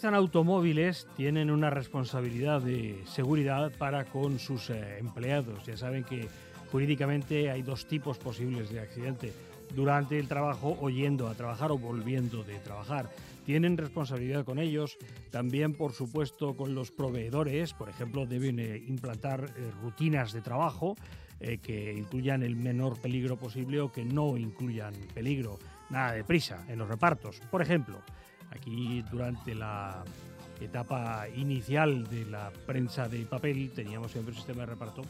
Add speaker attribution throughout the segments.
Speaker 1: Utilizan automóviles tienen una responsabilidad de seguridad para con sus eh, empleados. Ya saben que jurídicamente hay dos tipos posibles de accidente. Durante el trabajo o yendo a trabajar o volviendo de trabajar. Tienen responsabilidad con ellos, también por supuesto con los proveedores, por ejemplo, deben eh, implantar eh, rutinas de trabajo que incluyan el menor peligro posible o que no incluyan peligro. Nada de prisa en los repartos. Por ejemplo, Aquí durante la etapa inicial de la prensa de papel teníamos siempre un sistema de reparto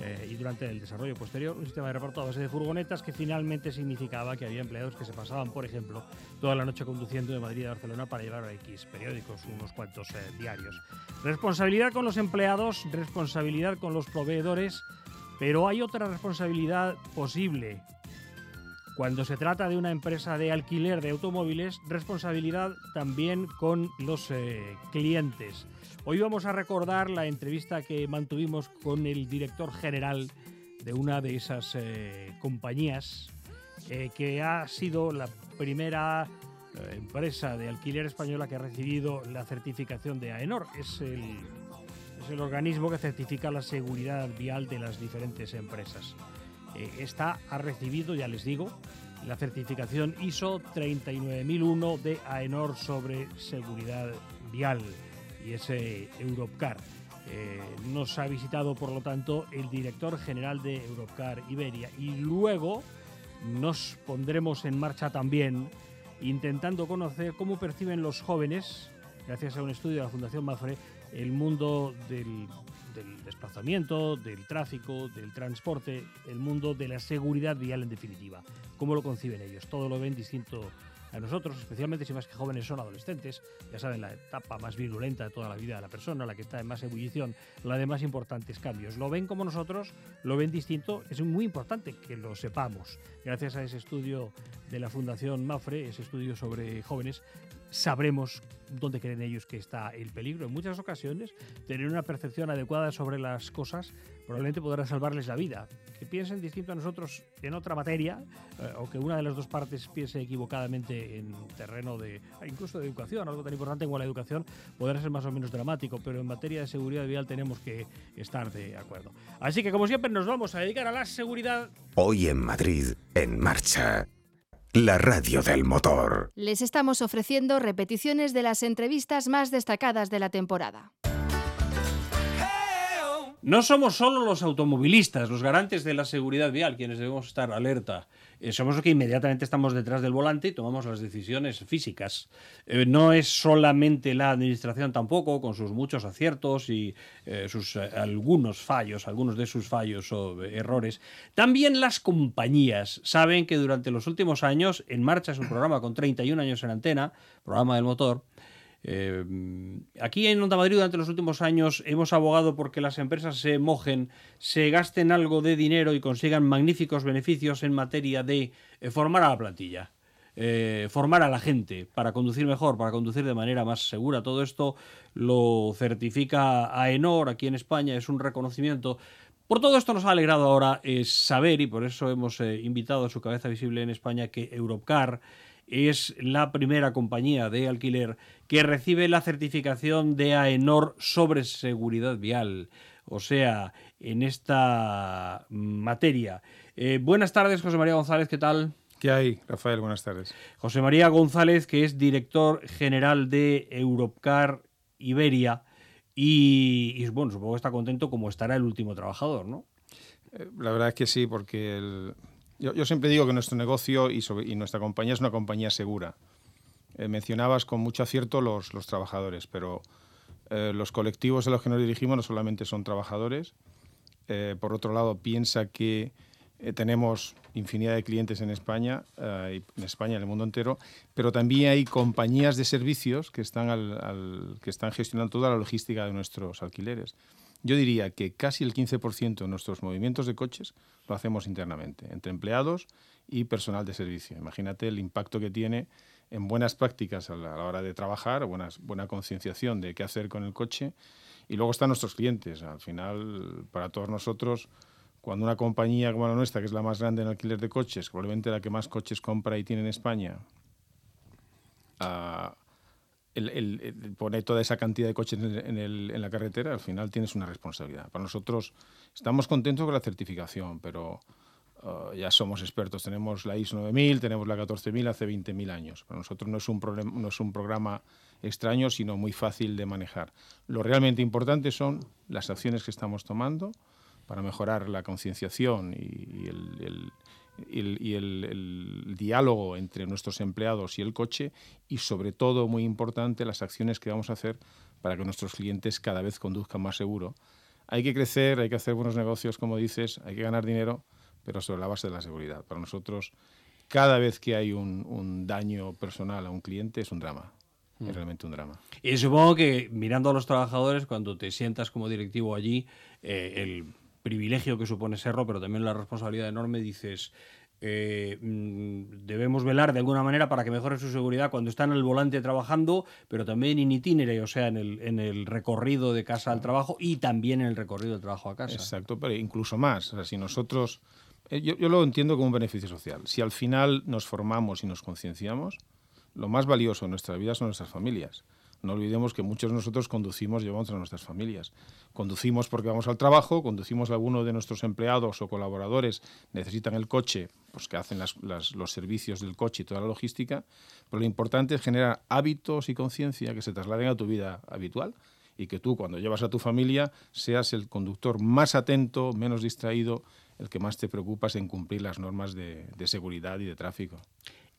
Speaker 1: eh, y durante el desarrollo posterior un sistema de reparto a base de furgonetas que finalmente significaba que había empleados que se pasaban, por ejemplo, toda la noche conduciendo de Madrid a Barcelona para llevar a X periódicos, unos cuantos eh, diarios. Responsabilidad con los empleados, responsabilidad con los proveedores, pero hay otra responsabilidad posible cuando se trata de una empresa de alquiler de automóviles, responsabilidad también con los eh, clientes. Hoy vamos a recordar la entrevista que mantuvimos con el director general de una de esas eh, compañías, eh, que ha sido la primera empresa de alquiler española que ha recibido la certificación de AENOR. Es el, es el organismo que certifica la seguridad vial de las diferentes empresas. Eh, esta ha recibido, ya les digo, la certificación ISO 39001 de AENOR sobre seguridad vial y ese Europcar. Eh, nos ha visitado, por lo tanto, el director general de Europcar Iberia y luego nos pondremos en marcha también intentando conocer cómo perciben los jóvenes, gracias a un estudio de la Fundación Mafre, el mundo del del desplazamiento, del tráfico, del transporte, el mundo de la seguridad vial en definitiva. ¿Cómo lo conciben ellos? Todo lo ven distinto a nosotros, especialmente si más que jóvenes son adolescentes, ya saben, la etapa más virulenta de toda la vida de la persona, la que está en más ebullición, la de más importantes cambios. Lo ven como nosotros, lo ven distinto, es muy importante que lo sepamos. Gracias a ese estudio de la Fundación Mafre, ese estudio sobre jóvenes, sabremos dónde creen ellos que está el peligro. En muchas ocasiones, tener una percepción adecuada sobre las cosas probablemente podrá salvarles la vida. Que piensen distinto a nosotros en otra materia, eh, o que una de las dos partes piense equivocadamente en terreno de, incluso de educación, algo tan importante como la educación, podrá ser más o menos dramático, pero en materia de seguridad vial tenemos que estar de acuerdo. Así que, como siempre, nos vamos a dedicar a la seguridad.
Speaker 2: Hoy en Madrid, en marcha la radio del motor.
Speaker 3: Les estamos ofreciendo repeticiones de las entrevistas más destacadas de la temporada.
Speaker 1: No somos solo los automovilistas, los garantes de la seguridad vial, quienes debemos estar alerta. Eh, somos los que inmediatamente estamos detrás del volante y tomamos las decisiones físicas. Eh, no es solamente la administración tampoco, con sus muchos aciertos y eh, sus algunos fallos, algunos de sus fallos o errores. También las compañías saben que durante los últimos años, en marcha es un programa con 31 años en antena, programa del motor, eh, aquí en Onda Madrid durante los últimos años hemos abogado porque las empresas se mojen, se gasten algo de dinero y consigan magníficos beneficios en materia de eh, formar a la plantilla. Eh, formar a la gente para conducir mejor, para conducir de manera más segura. Todo esto lo certifica AENOR aquí en España, es un reconocimiento. Por todo esto nos ha alegrado ahora saber, y por eso hemos invitado a su cabeza visible en España, que Europcar es la primera compañía de alquiler que recibe la certificación de AENOR sobre seguridad vial. O sea, en esta materia. Eh, buenas tardes, José María González, ¿qué tal?
Speaker 4: ¿Qué hay, Rafael? Buenas tardes.
Speaker 1: José María González, que es director general de Europcar Iberia. Y, bueno, supongo que está contento como estará el último trabajador, ¿no?
Speaker 4: Eh, la verdad es que sí, porque yo, siempre digo que nuestro negocio y, y, nuestra compañía es una compañía segura. Eh, mencionabas con mucho acierto los, los trabajadores, pero eh, los colectivos a los que nos dirigimos no solamente son trabajadores. Eh, por otro lado, piensa que tenemos infinidad de clientes en España, en España, en el mundo entero, pero también hay compañías de servicios que están, al, que están gestionando toda la logística de nuestros alquileres. Yo diría que casi el 15% de nuestros movimientos de coches lo hacemos internamente, entre empleados y personal de servicio. Imagínate el impacto que tiene en buenas prácticas a la, hora de trabajar, buenas, buena concienciación de qué hacer con el coche. Y luego están nuestros clientes. Al final, para todos nosotros, cuando una compañía como la nuestra, que es la más grande en alquiler de coches, probablemente la que más coches compra y tiene en España, uh, el, pone toda esa cantidad de coches en, en, la carretera, al final tienes una responsabilidad. Para nosotros estamos contentos con la certificación, pero Uh, ya somos expertos. Tenemos la ISO 9000, tenemos la 14000 hace 20.000 años. Para nosotros no es, un no es un programa extraño, sino muy fácil de manejar. Lo realmente importante son las acciones que estamos tomando para mejorar la concienciación y, el, y el, diálogo entre nuestros empleados y el coche y sobre todo, muy importante, las acciones que vamos a hacer para que nuestros clientes cada vez conduzcan más seguro. Hay que crecer, hay que hacer buenos negocios, como dices, hay que ganar dinero, pero sobre la base de la seguridad. Para nosotros, cada vez que hay un, daño personal a un cliente es un drama. Es mm. realmente un drama.
Speaker 1: Y supongo que mirando a los trabajadores, cuando te sientas como directivo allí, eh, el privilegio que supone serlo, pero también la responsabilidad enorme, dices, eh, mm, debemos velar de alguna manera para que mejore su seguridad cuando están en el volante trabajando, pero también in itinere, o sea, en el, en el recorrido de casa al trabajo y también en el recorrido del trabajo a casa.
Speaker 4: Exacto, pero incluso más. O sea, si nosotros eh, yo, lo entiendo como un beneficio social. Si al final nos formamos y nos concienciamos, lo más valioso en nuestra vida son nuestras familias. No olvidemos que muchos de nosotros conducimos, llevamos a nuestras familias. Conducimos porque vamos al trabajo, conducimos a alguno de nuestros empleados o colaboradores, necesitan el coche, pues que hacen los servicios del coche y toda la logística. Pero lo importante es generar hábitos y conciencia que se trasladen a tu vida habitual y que tú, cuando llevas a tu familia, seas el conductor más atento, menos distraído el que más te preocupa es en cumplir las normas de, seguridad y de tráfico.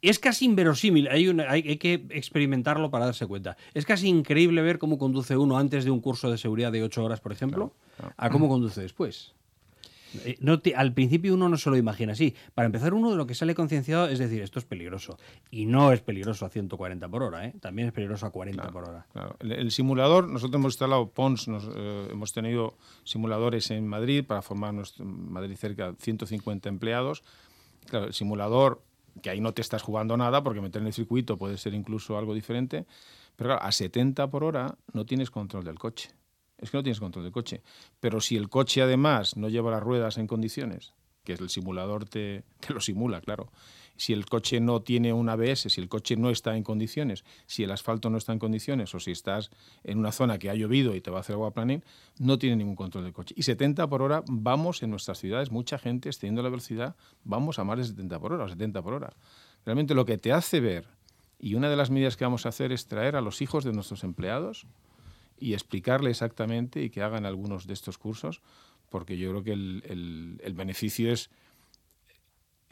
Speaker 1: Es casi inverosímil, hay, hay, que experimentarlo para darse cuenta. Es casi increíble ver cómo conduce uno antes de un curso de seguridad de ocho horas, por ejemplo, a cómo conduce después. Eh, al principio uno no se lo imagina así. Para empezar, uno de lo que sale concienciado es decir, esto es peligroso. Y no es peligroso a 140 por hora, ¿eh? también es peligroso a 40 por hora.
Speaker 4: El, simulador, nosotros hemos instalado PONS, eh, hemos tenido simuladores en Madrid para formar nuestro, Madrid cerca de 150 empleados. Claro, el simulador, que ahí no te estás jugando nada, porque meter en el circuito puede ser incluso algo diferente, pero claro, a 70 por hora no tienes control del coche es que no tienes control del coche. Pero si el coche además no lleva las ruedas en condiciones, que el simulador te, lo simula, claro. Si el coche no tiene un ABS, si el coche no está en condiciones, si el asfalto no está en condiciones o si estás en una zona que ha llovido y te va a hacer agua planning, no tiene ningún control del coche. Y 70 por hora vamos en nuestras ciudades, mucha gente extendiendo la velocidad, vamos a más de 70 por hora o 70 por hora. Realmente lo que te hace ver, y una de las medidas que vamos a hacer es traer a los hijos de nuestros empleados, y explicarle exactamente y que hagan algunos de estos cursos, porque yo creo que el, beneficio es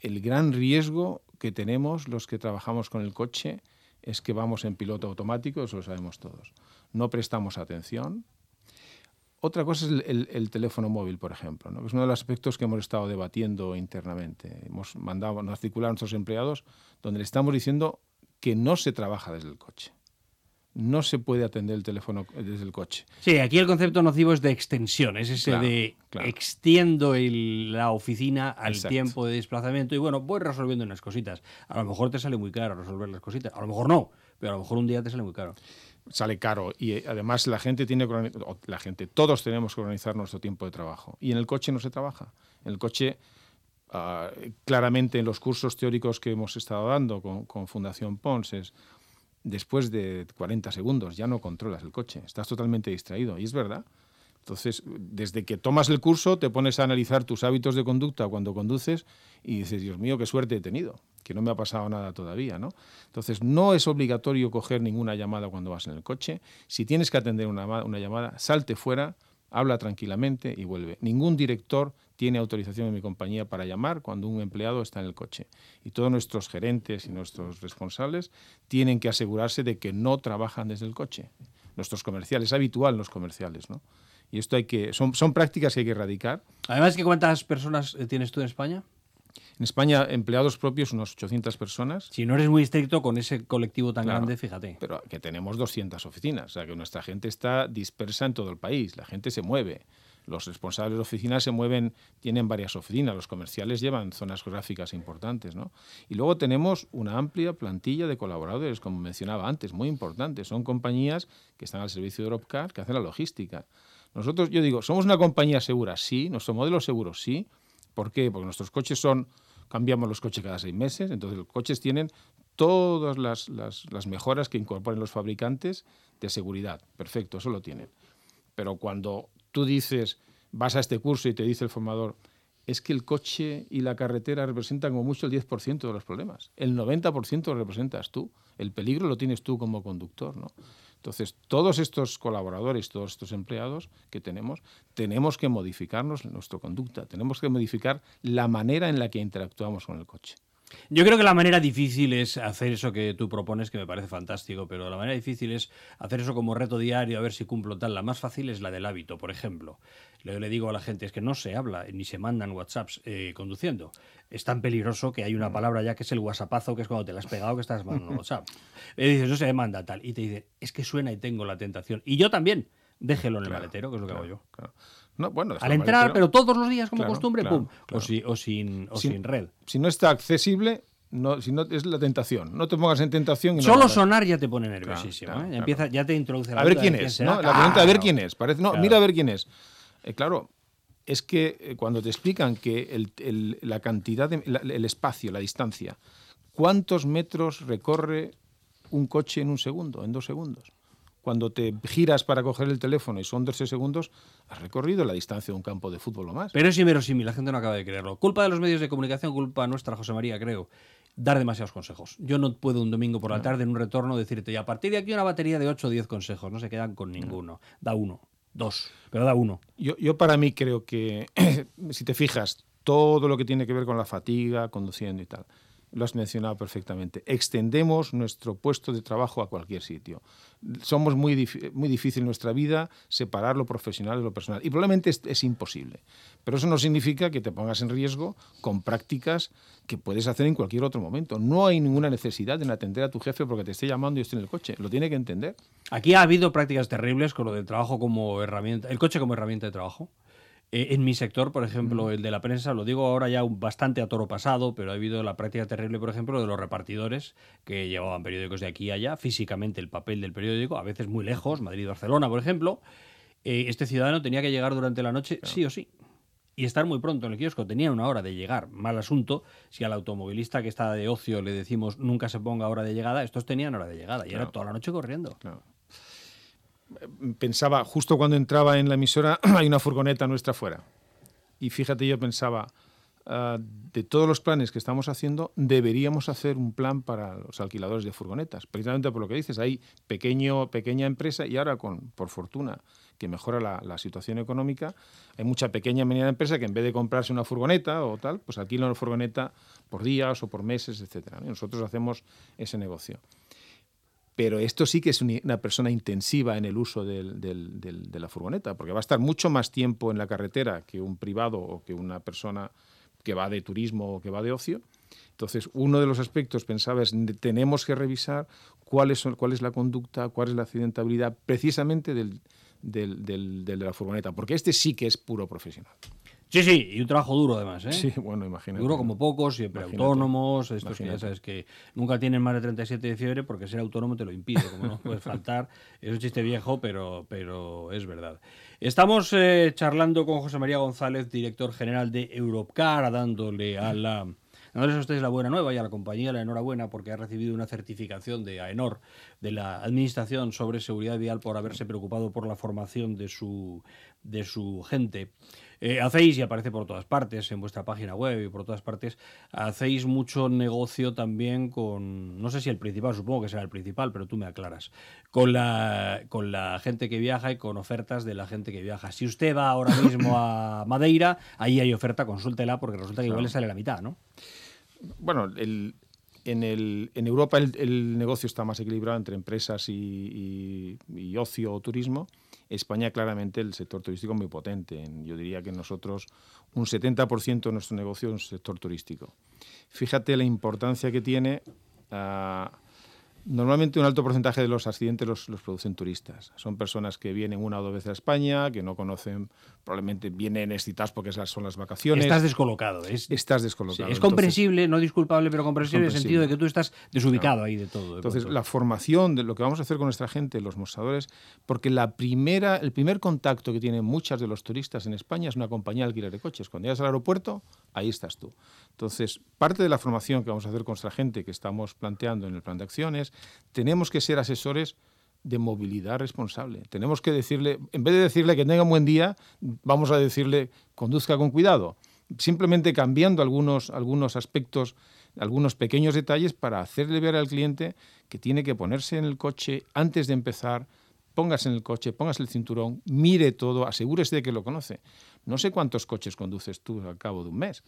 Speaker 4: el gran riesgo que tenemos los que trabajamos con el coche es que vamos en piloto automático, eso lo sabemos todos. No prestamos atención. Otra cosa es el, el, teléfono móvil, por ejemplo, que es uno de los aspectos que hemos estado debatiendo internamente. Hemos mandado a articular a nuestros empleados donde le estamos diciendo que no se trabaja desde el coche no se puede atender el teléfono desde el coche.
Speaker 1: Sí, aquí el concepto nocivo es de extensión, es ese de extiendo la oficina al tiempo de desplazamiento y bueno, voy resolviendo unas cositas. A lo mejor te sale muy caro resolver las cositas, a lo mejor no, pero a lo mejor un día te sale muy caro.
Speaker 4: Sale caro y eh, además la gente tiene que la gente, todos tenemos que organizar nuestro tiempo de trabajo y en el coche no se trabaja. En el coche ah, claramente en los cursos teóricos que hemos estado dando con, con Fundación Pons es después de 40 segundos ya no controlas el coche, estás totalmente distraído. Y es verdad. Entonces, desde que tomas el curso, te pones a analizar tus hábitos de conducta cuando conduces y dices, Dios mío, qué suerte he tenido, que no me ha pasado nada todavía, ¿no? Entonces, no es obligatorio coger ninguna llamada cuando vas en el coche. Si tienes que atender una, una llamada, salte fuera, habla tranquilamente y vuelve. Ningún director tiene autorización en mi compañía para llamar cuando un empleado está en el coche. Y todos nuestros gerentes y nuestros responsables tienen que asegurarse de que no trabajan desde el coche. Nuestros comerciales, es habitual los comerciales, ¿no? Y esto hay que, son, son prácticas que hay que erradicar.
Speaker 1: Además, ¿cuántas personas eh, tienes tú en España?
Speaker 4: En España, empleados propios, unos 800 personas.
Speaker 1: Si no eres muy estricto con ese colectivo tan grande, fíjate.
Speaker 4: Pero que tenemos 200 oficinas, o sea que nuestra gente está dispersa en todo el país, la gente se mueve. Los responsables de oficinas se mueven, tienen varias oficinas, los comerciales llevan zonas geográficas importantes. ¿no? Y luego tenemos una amplia plantilla de colaboradores, como mencionaba antes, muy importantes. Son compañías que están al servicio de Europcar, que hacen la logística. Nosotros, yo digo, ¿somos una compañía segura? Sí. ¿Nuestro modelo seguro? Sí. ¿Por qué? Porque nuestros coches son, cambiamos los coches cada seis meses, entonces los coches tienen todas las, las, mejoras que incorporen los fabricantes de seguridad. Perfecto, eso lo tienen. Pero cuando tú dices, vas a este curso y te dice el formador, es que el coche y la carretera representan como mucho el 10% de los problemas. El 90% lo representas tú. El peligro lo tienes tú como conductor, ¿no? Entonces, todos estos colaboradores, todos estos empleados que tenemos, tenemos que modificarnos nuestra conducta, tenemos que modificar la manera en la que interactuamos con el coche.
Speaker 1: Yo creo que la manera difícil es hacer eso que tú propones, que me parece fantástico, pero la manera difícil es hacer eso como reto diario, a ver si cumplo tal. La más fácil es la del hábito, por ejemplo. Yo le digo a la gente, es que no se habla ni se mandan WhatsApps eh, conduciendo. Es tan peligroso que hay una palabra ya que es el WhatsAppazo, que es cuando te la has pegado que estás mandando WhatsApp. Y dices, no se manda tal. Y te dice, es que suena y tengo la tentación. Y yo también. Déjelo en el maletero, que es lo que hago yo.
Speaker 4: Bueno,
Speaker 1: Al entrar, pero todos los días como costumbre, pum. O, o, sin, o sin, red.
Speaker 4: Si no está accesible, no, si no, es la tentación. No te pongas en tentación.
Speaker 1: Solo sonar ya te pone nerviosísimo. ¿eh? Empieza, ya te introduce
Speaker 4: la A ver quién es. ¿no? La pregunta, a ver quién es. Parece, no, mira a ver quién es. Eh, claro, es que eh, cuando te explican que el, la cantidad, de, el espacio, la distancia, ¿cuántos metros recorre un coche en un segundo, en dos segundos? Cuando te giras para coger el teléfono y son 12 segundos, has recorrido la distancia de un campo de fútbol o más.
Speaker 1: Pero es inverosímil, la gente no acaba de creerlo. Culpa de los medios de comunicación, culpa nuestra, José María, creo dar demasiados consejos. Yo no puedo un domingo por la tarde en un retorno decirte, y a partir de aquí una batería de 8 o 10 consejos, no se quedan con ninguno. Da uno, dos, pero da uno.
Speaker 4: Yo, yo para mí creo que, si te fijas, todo lo que tiene que ver con la fatiga, conduciendo y tal, lo has mencionado perfectamente. Extendemos nuestro puesto de trabajo a cualquier sitio. Somos muy, muy difícil en nuestra vida separar lo profesional de lo personal. Y probablemente es, imposible. Pero eso no significa que te pongas en riesgo con prácticas que puedes hacer en cualquier otro momento. No hay ninguna necesidad en atender a tu jefe porque te esté llamando y esté en el coche. Lo tiene que entender.
Speaker 1: Aquí ha habido prácticas terribles con lo del trabajo como herramienta, el coche como herramienta de trabajo. Eh, en mi sector, por ejemplo, el de la prensa, lo digo ahora ya bastante a toro pasado, pero ha habido la práctica terrible, por ejemplo, de los repartidores que llevaban periódicos de aquí a allá, físicamente el papel del periódico, a veces muy lejos, Madrid-Barcelona, por ejemplo. Eh, este ciudadano tenía que llegar durante la noche, sí o sí, y estar muy pronto en el kiosco. Tenía una hora de llegar. Mal asunto si al automovilista que está de ocio le decimos nunca se ponga hora de llegada. Estos tenían hora de llegada y era toda la noche corriendo
Speaker 4: pensaba, justo cuando entraba en la emisora, hay una furgoneta nuestra fuera. Y fíjate, yo pensaba, ah, de todos los planes que estamos haciendo, deberíamos hacer un plan para los alquiladores de furgonetas. Precisamente por lo que dices, hay pequeño, pequeña empresa y ahora, con, por fortuna, que mejora la, situación económica, hay mucha pequeña mediana empresa que en vez de comprarse una furgoneta o tal, pues alquila una furgoneta por días o por meses, etc. nosotros hacemos ese negocio. Pero esto sí que es una persona intensiva en el uso de la furgoneta, porque va a estar mucho más tiempo en la carretera que un privado o que una persona que va de turismo o que va de ocio. Entonces, uno de los aspectos, pensaba, es tenemos que revisar cuál es, cuál es la conducta, cuál es la accidentabilidad precisamente del, de la furgoneta, porque este sí que es puro profesional.
Speaker 1: Sí, sí, y un trabajo duro además, ¿eh?
Speaker 4: Sí, bueno, imagínate.
Speaker 1: Duro como pocos, siempre autónomos, estos que ya sabes que nunca tienen más de 37 de fiebre porque ser autónomo te lo impide, como no puedes faltar. Es un chiste viejo, pero, pero es verdad. Estamos eh, charlando con José María González, director general de Europcar, dándole a la... Dándoles a ustedes la buena nueva y a la compañía la enhorabuena porque ha recibido una certificación de AENOR, de la Administración sobre Seguridad Vial, por haberse preocupado por la formación de su, de su gente. Eh, hacéis, y aparece por todas partes, en vuestra página web y por todas partes, hacéis mucho negocio también con, no sé si el principal, supongo que será el principal, pero tú me aclaras, con la, con la gente que viaja y con ofertas de la gente que viaja. Si usted va ahora mismo a Madeira, ahí hay oferta, consúltela, porque resulta que igual le sale la mitad, ¿no?
Speaker 4: Bueno, el, en, el, en Europa el, negocio está más equilibrado entre empresas y, ocio o turismo. España claramente el sector turístico es muy potente. Yo diría que nosotros un 70% de nuestro negocio es un sector turístico. Fíjate la importancia que tiene uh, Normalmente un alto porcentaje de los accidentes los, producen turistas. Son personas que vienen una o dos veces a España, que no conocen, probablemente vienen excitados porque esas son las vacaciones.
Speaker 1: Estás descolocado.
Speaker 4: estás descolocado.
Speaker 1: es comprensible, no disculpable, pero comprensible, en el sentido de que tú estás desubicado ahí de todo.
Speaker 4: Entonces, la formación de lo que vamos a hacer con nuestra gente, los mostradores, porque la primera, el primer contacto que tienen muchas de los turistas en España es una compañía de alquiler de coches. Cuando llegas al aeropuerto, ahí estás tú. Entonces, parte de la formación que vamos a hacer con nuestra gente, que estamos planteando en el plan de acciones, tenemos que ser asesores de movilidad responsable. Tenemos que decirle, en vez de decirle que tenga un buen día, vamos a decirle conduzca con cuidado. Simplemente cambiando algunos, algunos aspectos, algunos pequeños detalles para hacerle ver al cliente que tiene que ponerse en el coche antes de empezar, póngase en el coche, póngase el cinturón, mire todo, asegúrese de que lo conoce. No sé cuántos coches conduces tú al cabo de un mes,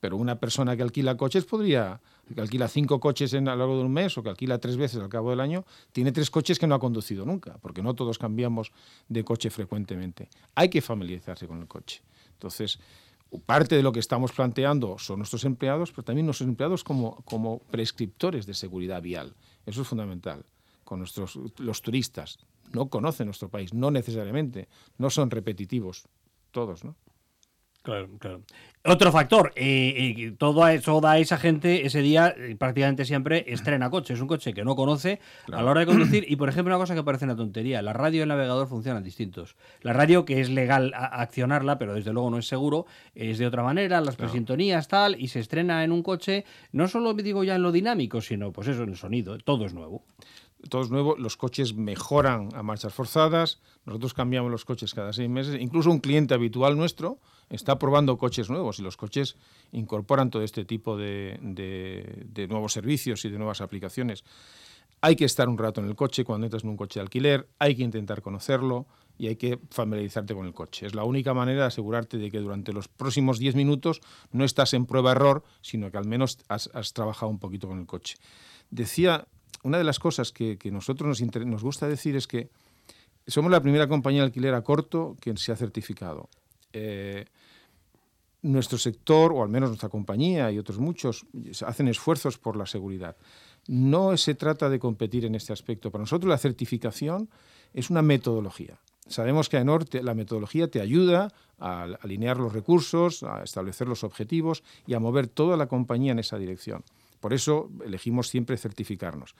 Speaker 4: pero una persona que alquila coches podría, que alquila cinco coches en, a lo largo de un mes o que alquila tres veces al cabo del año, tiene tres coches que no ha conducido nunca, porque no todos cambiamos de coche frecuentemente. Hay que familiarizarse con el coche. Entonces, parte de lo que estamos planteando son nuestros empleados, pero también nuestros empleados como, como prescriptores de seguridad vial. Eso es fundamental. Con nuestros, los turistas no conocen nuestro país, no necesariamente, no son repetitivos, todos, ¿no?
Speaker 1: Claro, claro. Otro factor, eh, todo eso da esa gente ese día eh, prácticamente siempre estrena coche. Es un coche que no conoce a la hora de conducir. Y por ejemplo, una cosa que parece una tontería: la radio y el navegador funcionan distintos. La radio, que es legal accionarla, pero desde luego no es seguro, es de otra manera, las presintonías, tal, y se estrena en un coche, no solo digo ya en lo dinámico, sino pues eso, en el sonido, todo es nuevo
Speaker 4: todo es nuevo, los coches mejoran a marchas forzadas, nosotros cambiamos los coches cada seis meses, incluso un cliente habitual nuestro está probando coches nuevos y los coches incorporan todo este tipo de, nuevos servicios y de nuevas aplicaciones. Hay que estar un rato en el coche cuando entras en un coche de alquiler, hay que intentar conocerlo y hay que familiarizarte con el coche. Es la única manera de asegurarte de que durante los próximos 10 minutos no estás en prueba-error, sino que al menos has, trabajado un poquito con el coche. Decía una de las cosas que, que nosotros nos, nos, gusta decir es que somos la primera compañía de alquiler a corto que se ha certificado. Eh, nuestro sector, o al menos nuestra compañía y otros muchos, hacen esfuerzos por la seguridad. No se trata de competir en este aspecto. Para nosotros la certificación es una metodología. Sabemos que a Norte la metodología te ayuda a alinear los recursos, a establecer los objetivos y a mover toda la compañía en esa dirección. Por eso elegimos siempre certificarnos.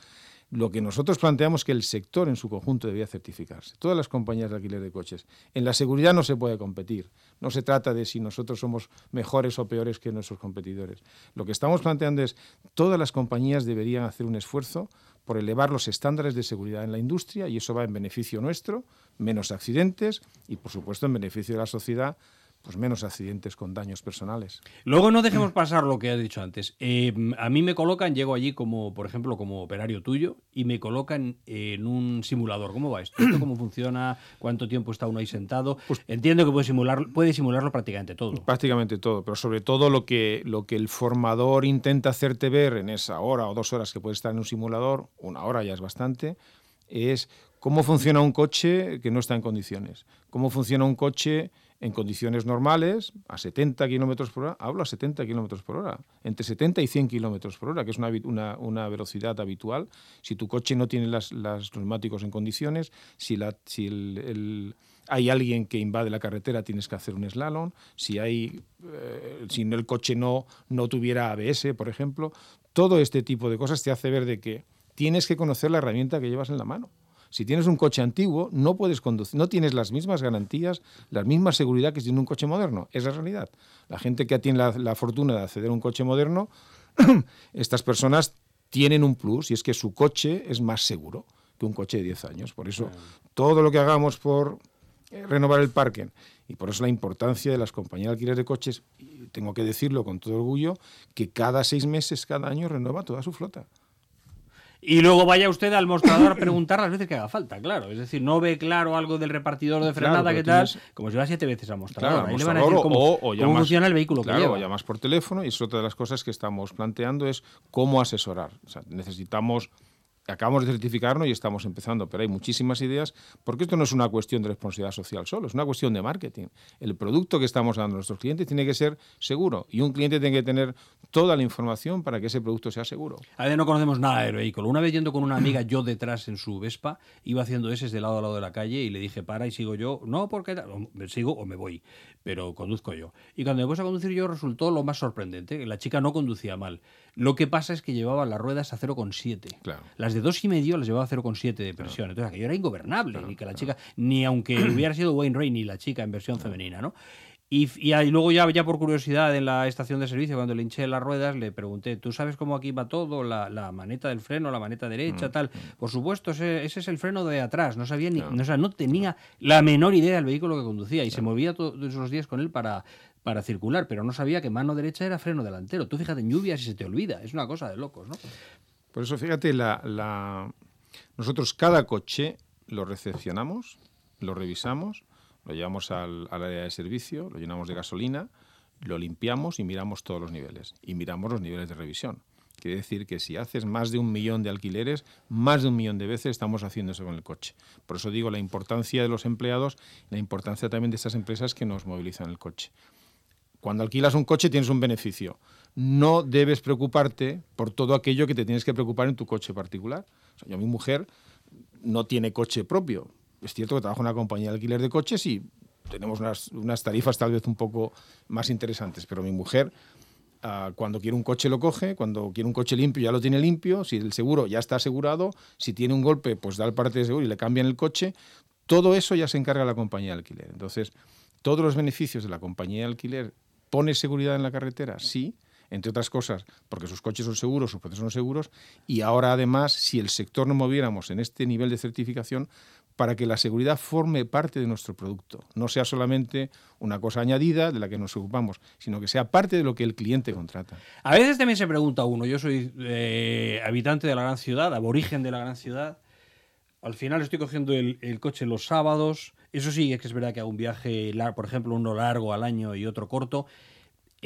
Speaker 4: Lo que nosotros planteamos es que el sector en su conjunto debía certificarse. Todas las compañías de alquiler de coches. En la seguridad no se puede competir. No se trata de si nosotros somos mejores o peores que nuestros competidores. Lo que estamos planteando es todas las compañías deberían hacer un esfuerzo por elevar los estándares de seguridad en la industria y eso va en beneficio nuestro, menos accidentes y por supuesto en beneficio de la sociedad pues menos accidentes con daños personales.
Speaker 1: Luego no dejemos pasar lo que has dicho antes. Eh, a mí me colocan, llego allí como, por ejemplo, como operario tuyo y me colocan en un simulador. ¿Cómo va esto? ¿Cómo funciona? ¿Cuánto tiempo está uno ahí sentado? Pues Entiendo que puede, simular, puede simularlo prácticamente todo.
Speaker 4: Prácticamente todo, pero sobre todo lo que, lo que el formador intenta hacerte ver en esa hora o dos horas que puede estar en un simulador, una hora ya es bastante, es cómo funciona un coche que no está en condiciones, cómo funciona un coche en condiciones normales, a 70 kilómetros por hora, hablo a 70 kilómetros por hora, entre 70 y 100 kilómetros por hora, que es una, una, velocidad habitual. Si tu coche no tiene las, los neumáticos en condiciones, si, la, si el, hay alguien que invade la carretera, tienes que hacer un slalom. Si, hay, eh, si el coche no, no tuviera ABS, por ejemplo, todo este tipo de cosas te hace ver de que tienes que conocer la herramienta que llevas en la mano. Si tienes un coche antiguo, no puedes conducir, no tienes las mismas garantías, la misma seguridad que si tienes un coche moderno. Es la realidad. La gente que tiene la, fortuna de acceder a un coche moderno, estas personas tienen un plus y es que su coche es más seguro que un coche de 10 años. Por eso, todo lo que hagamos por eh, renovar el parque. Y por eso la importancia de las compañías de alquiler de coches, y tengo que decirlo con todo orgullo, que cada seis meses, cada año renueva toda su flota.
Speaker 1: Y luego vaya usted al mostrador a preguntar las veces que haga falta, claro. Es decir, no ve claro algo del repartidor de frenada,
Speaker 4: Claro,
Speaker 1: ¿qué
Speaker 4: pero
Speaker 1: tal?
Speaker 4: tienes-
Speaker 1: Como si va siete veces al mostrador.
Speaker 4: Claro,
Speaker 1: Ahí le van a decir cómo,
Speaker 4: o- o
Speaker 1: cómo
Speaker 4: llamas-
Speaker 1: funciona el vehículo
Speaker 4: claro,
Speaker 1: que
Speaker 4: o llamas por teléfono y es otra de las cosas que estamos planteando es cómo asesorar. O sea, necesitamos acabamos de certificarnos y estamos empezando, pero hay muchísimas ideas, porque esto no es una cuestión de responsabilidad social solo, es una cuestión de marketing. El producto que estamos dando a nuestros clientes tiene que ser seguro y un cliente tiene que tener toda la información para que ese producto sea seguro.
Speaker 1: A veces no conocemos nada del vehículo. Una vez yendo con una amiga, yo detrás en su Vespa, iba haciendo ese de lado a lado de la calle y le dije, para y sigo yo. No, porque me sigo o me voy, pero conduzco yo. Y cuando me puse a conducir yo resultó lo más sorprendente, la chica no conducía mal. Lo que pasa es que llevaba las ruedas a 0,7.
Speaker 4: Claro.
Speaker 1: Las de dos y medio las llevaba a 0,7 de presión. Entonces aquello era ingobernable. ni que la chica, ni aunque hubiera sido Wayne Ray ni la chica en versión femenina, ¿no? Y, y luego ya, ya por curiosidad en la estación de servicio, cuando le hinché las ruedas, le pregunté, ¿tú sabes cómo aquí va todo? La, la maneta del freno, la maneta derecha, tal. Por supuesto, ese, ese es el freno de atrás. No sabía ni, no, o sea, no tenía la menor idea del vehículo que conducía y se movía todos los días con él para, para circular, pero no sabía que mano derecha era freno delantero. Tú fíjate en lluvias y se te olvida. Es una cosa de locos, ¿no?
Speaker 4: Por eso, fíjate, la, la- nosotros cada coche lo recepcionamos, lo revisamos, lo llevamos al, área de servicio, lo llenamos de gasolina, lo limpiamos y miramos todos los niveles. Y miramos los niveles de revisión. Quiere decir que si haces más de un millón de alquileres, más de un millón de veces estamos haciendo eso con el coche. Por eso digo la importancia de los empleados, la importancia también de estas empresas que nos movilizan el coche. Cuando alquilas un coche tienes un beneficio. No debes preocuparte por todo aquello que te tienes que preocupar en tu coche particular. O sea, yo, mi mujer no tiene coche propio. Es cierto que trabajo en una compañía de alquiler de coches y tenemos unas, unas tarifas tal vez un poco más interesantes, pero mi mujer ah, cuando quiere un coche lo coge, cuando quiere un coche limpio ya lo tiene limpio, si el seguro ya está asegurado, si tiene un golpe pues da el parte de seguro y le cambian el coche, todo eso ya se encarga la compañía de alquiler. Entonces, todos los beneficios de la compañía de alquiler, ¿pone seguridad en la carretera? Sí, entre otras cosas, porque sus coches son seguros, sus procesos son seguros, y ahora además, si el sector no moviéramos en este nivel de certificación, para que la seguridad forme parte de nuestro producto, no sea solamente una cosa añadida de la que nos ocupamos, sino que sea parte de lo que el cliente contrata.
Speaker 1: A veces también se pregunta uno, yo soy eh, habitante de la gran ciudad, aborigen de la gran ciudad, al final estoy cogiendo el, coche los sábados, eso sí, es que es verdad que hago un viaje, por ejemplo, uno largo al año y otro corto,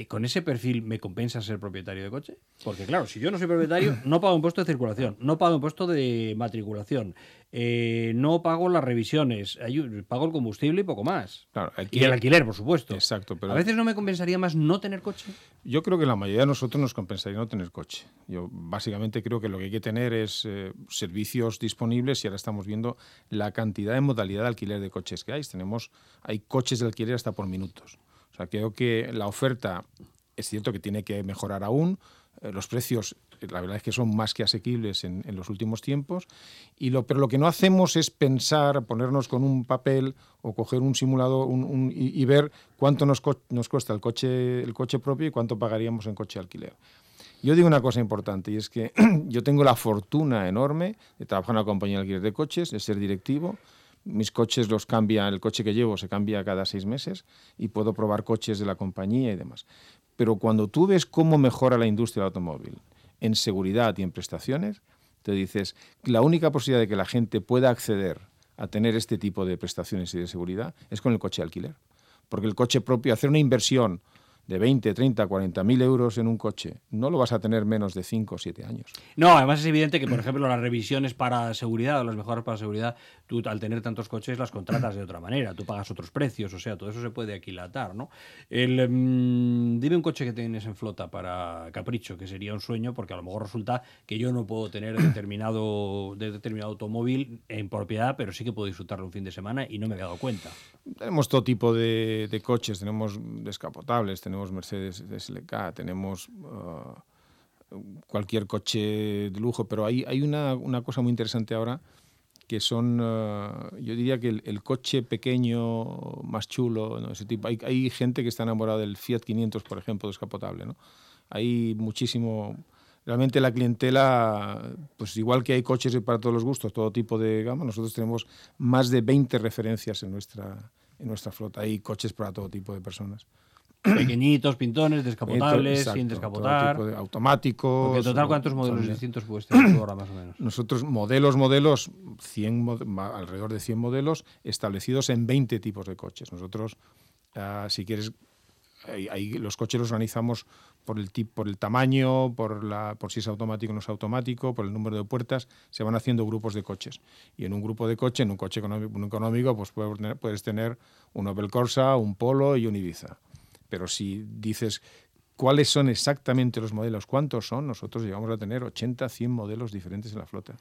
Speaker 1: ¿Con ese perfil me compensa ser propietario de coche? Porque claro, si yo no soy propietario, no pago impuesto de circulación, no pago impuesto de matriculación, eh, no pago las revisiones, pago el combustible y poco más.
Speaker 4: Claro,
Speaker 1: y el alquiler, por supuesto.
Speaker 4: Exacto, pero-
Speaker 1: A veces no me compensaría más no tener coche.
Speaker 4: Yo creo que la mayoría de nosotros nos compensaría no tener coche. Yo básicamente creo que lo que hay que tener es eh, servicios disponibles y ahora estamos viendo la cantidad de modalidad de alquiler de coches que hay. Tenemos, hay coches de alquiler hasta por minutos. O sea, creo que la oferta es cierto que tiene que mejorar aún. Eh, los precios, eh, la verdad es que son más que asequibles en, en los últimos tiempos. Y lo, pero lo que no hacemos es pensar, ponernos con un papel o coger un simulador un- un- y, y ver cuánto nos, co- nos cuesta el coche, el coche propio y cuánto pagaríamos en coche de alquiler. Yo digo una cosa importante y es que yo tengo la fortuna enorme de trabajar en una compañía de alquiler de coches, de ser directivo. Mis coches los cambia, el coche que llevo se cambia cada seis meses y puedo probar coches de la compañía y demás. Pero cuando tú ves cómo mejora la industria del automóvil en seguridad y en prestaciones, te dices, la única posibilidad de que la gente pueda acceder a tener este tipo de prestaciones y de seguridad es con el coche de alquiler. Porque el coche propio, hacer una inversión de 20, 30, 40 mil euros en un coche, no lo vas a tener menos de 5 o 7 años.
Speaker 1: No, además es evidente que, por ejemplo, las revisiones para seguridad o las mejoras para seguridad, tú al tener tantos coches las contratas de otra manera, tú pagas otros precios, o sea, todo eso se puede aquilatar, ¿no? El, mm, dime un coche que tienes en flota para capricho, que sería un sueño, porque a lo mejor resulta que yo no puedo tener determinado, de determinado automóvil en propiedad, pero sí que puedo disfrutarlo un fin de semana y no me había dado cuenta.
Speaker 4: Tenemos todo tipo de, de coches, tenemos descapotables, tenemos Mercedes SLK, tenemos uh, cualquier coche de lujo, pero hay, hay una, una cosa muy interesante ahora que son, uh, yo diría que el, el coche pequeño, más chulo, ¿no? ese tipo. Hay, hay gente que está enamorada del Fiat 500, por ejemplo, descapotable. ¿no? Hay muchísimo realmente la clientela, pues igual que hay coches para todos los gustos, todo tipo de gama, nosotros tenemos más de 20 referencias en nuestra, en nuestra flota. Hay coches para todo tipo de personas.
Speaker 1: Pequeñitos, pintones, descapotables,
Speaker 4: Exacto,
Speaker 1: sin descapotar.
Speaker 4: de automáticos.
Speaker 1: Porque en total, ¿cuántos modelos
Speaker 4: también.
Speaker 1: distintos puedes tener ahora más o menos?
Speaker 4: Nosotros, modelos, modelos, 100, mod- ma- alrededor de 100 modelos establecidos en 20 tipos de coches. Nosotros, ah, si quieres, ahí los coches los organizamos por el, tip, por el tamaño, por, la, por si es automático o no es automático, por el número de puertas, se van haciendo grupos de coches. Y en un grupo de coche, en un coche económico, un económico pues puedes tener, puedes tener un Opel Corsa, un Polo y un Ibiza. Pero si dices cuáles son exactamente los modelos, cuántos son, nosotros llegamos a tener 80, 100 modelos diferentes en la flota.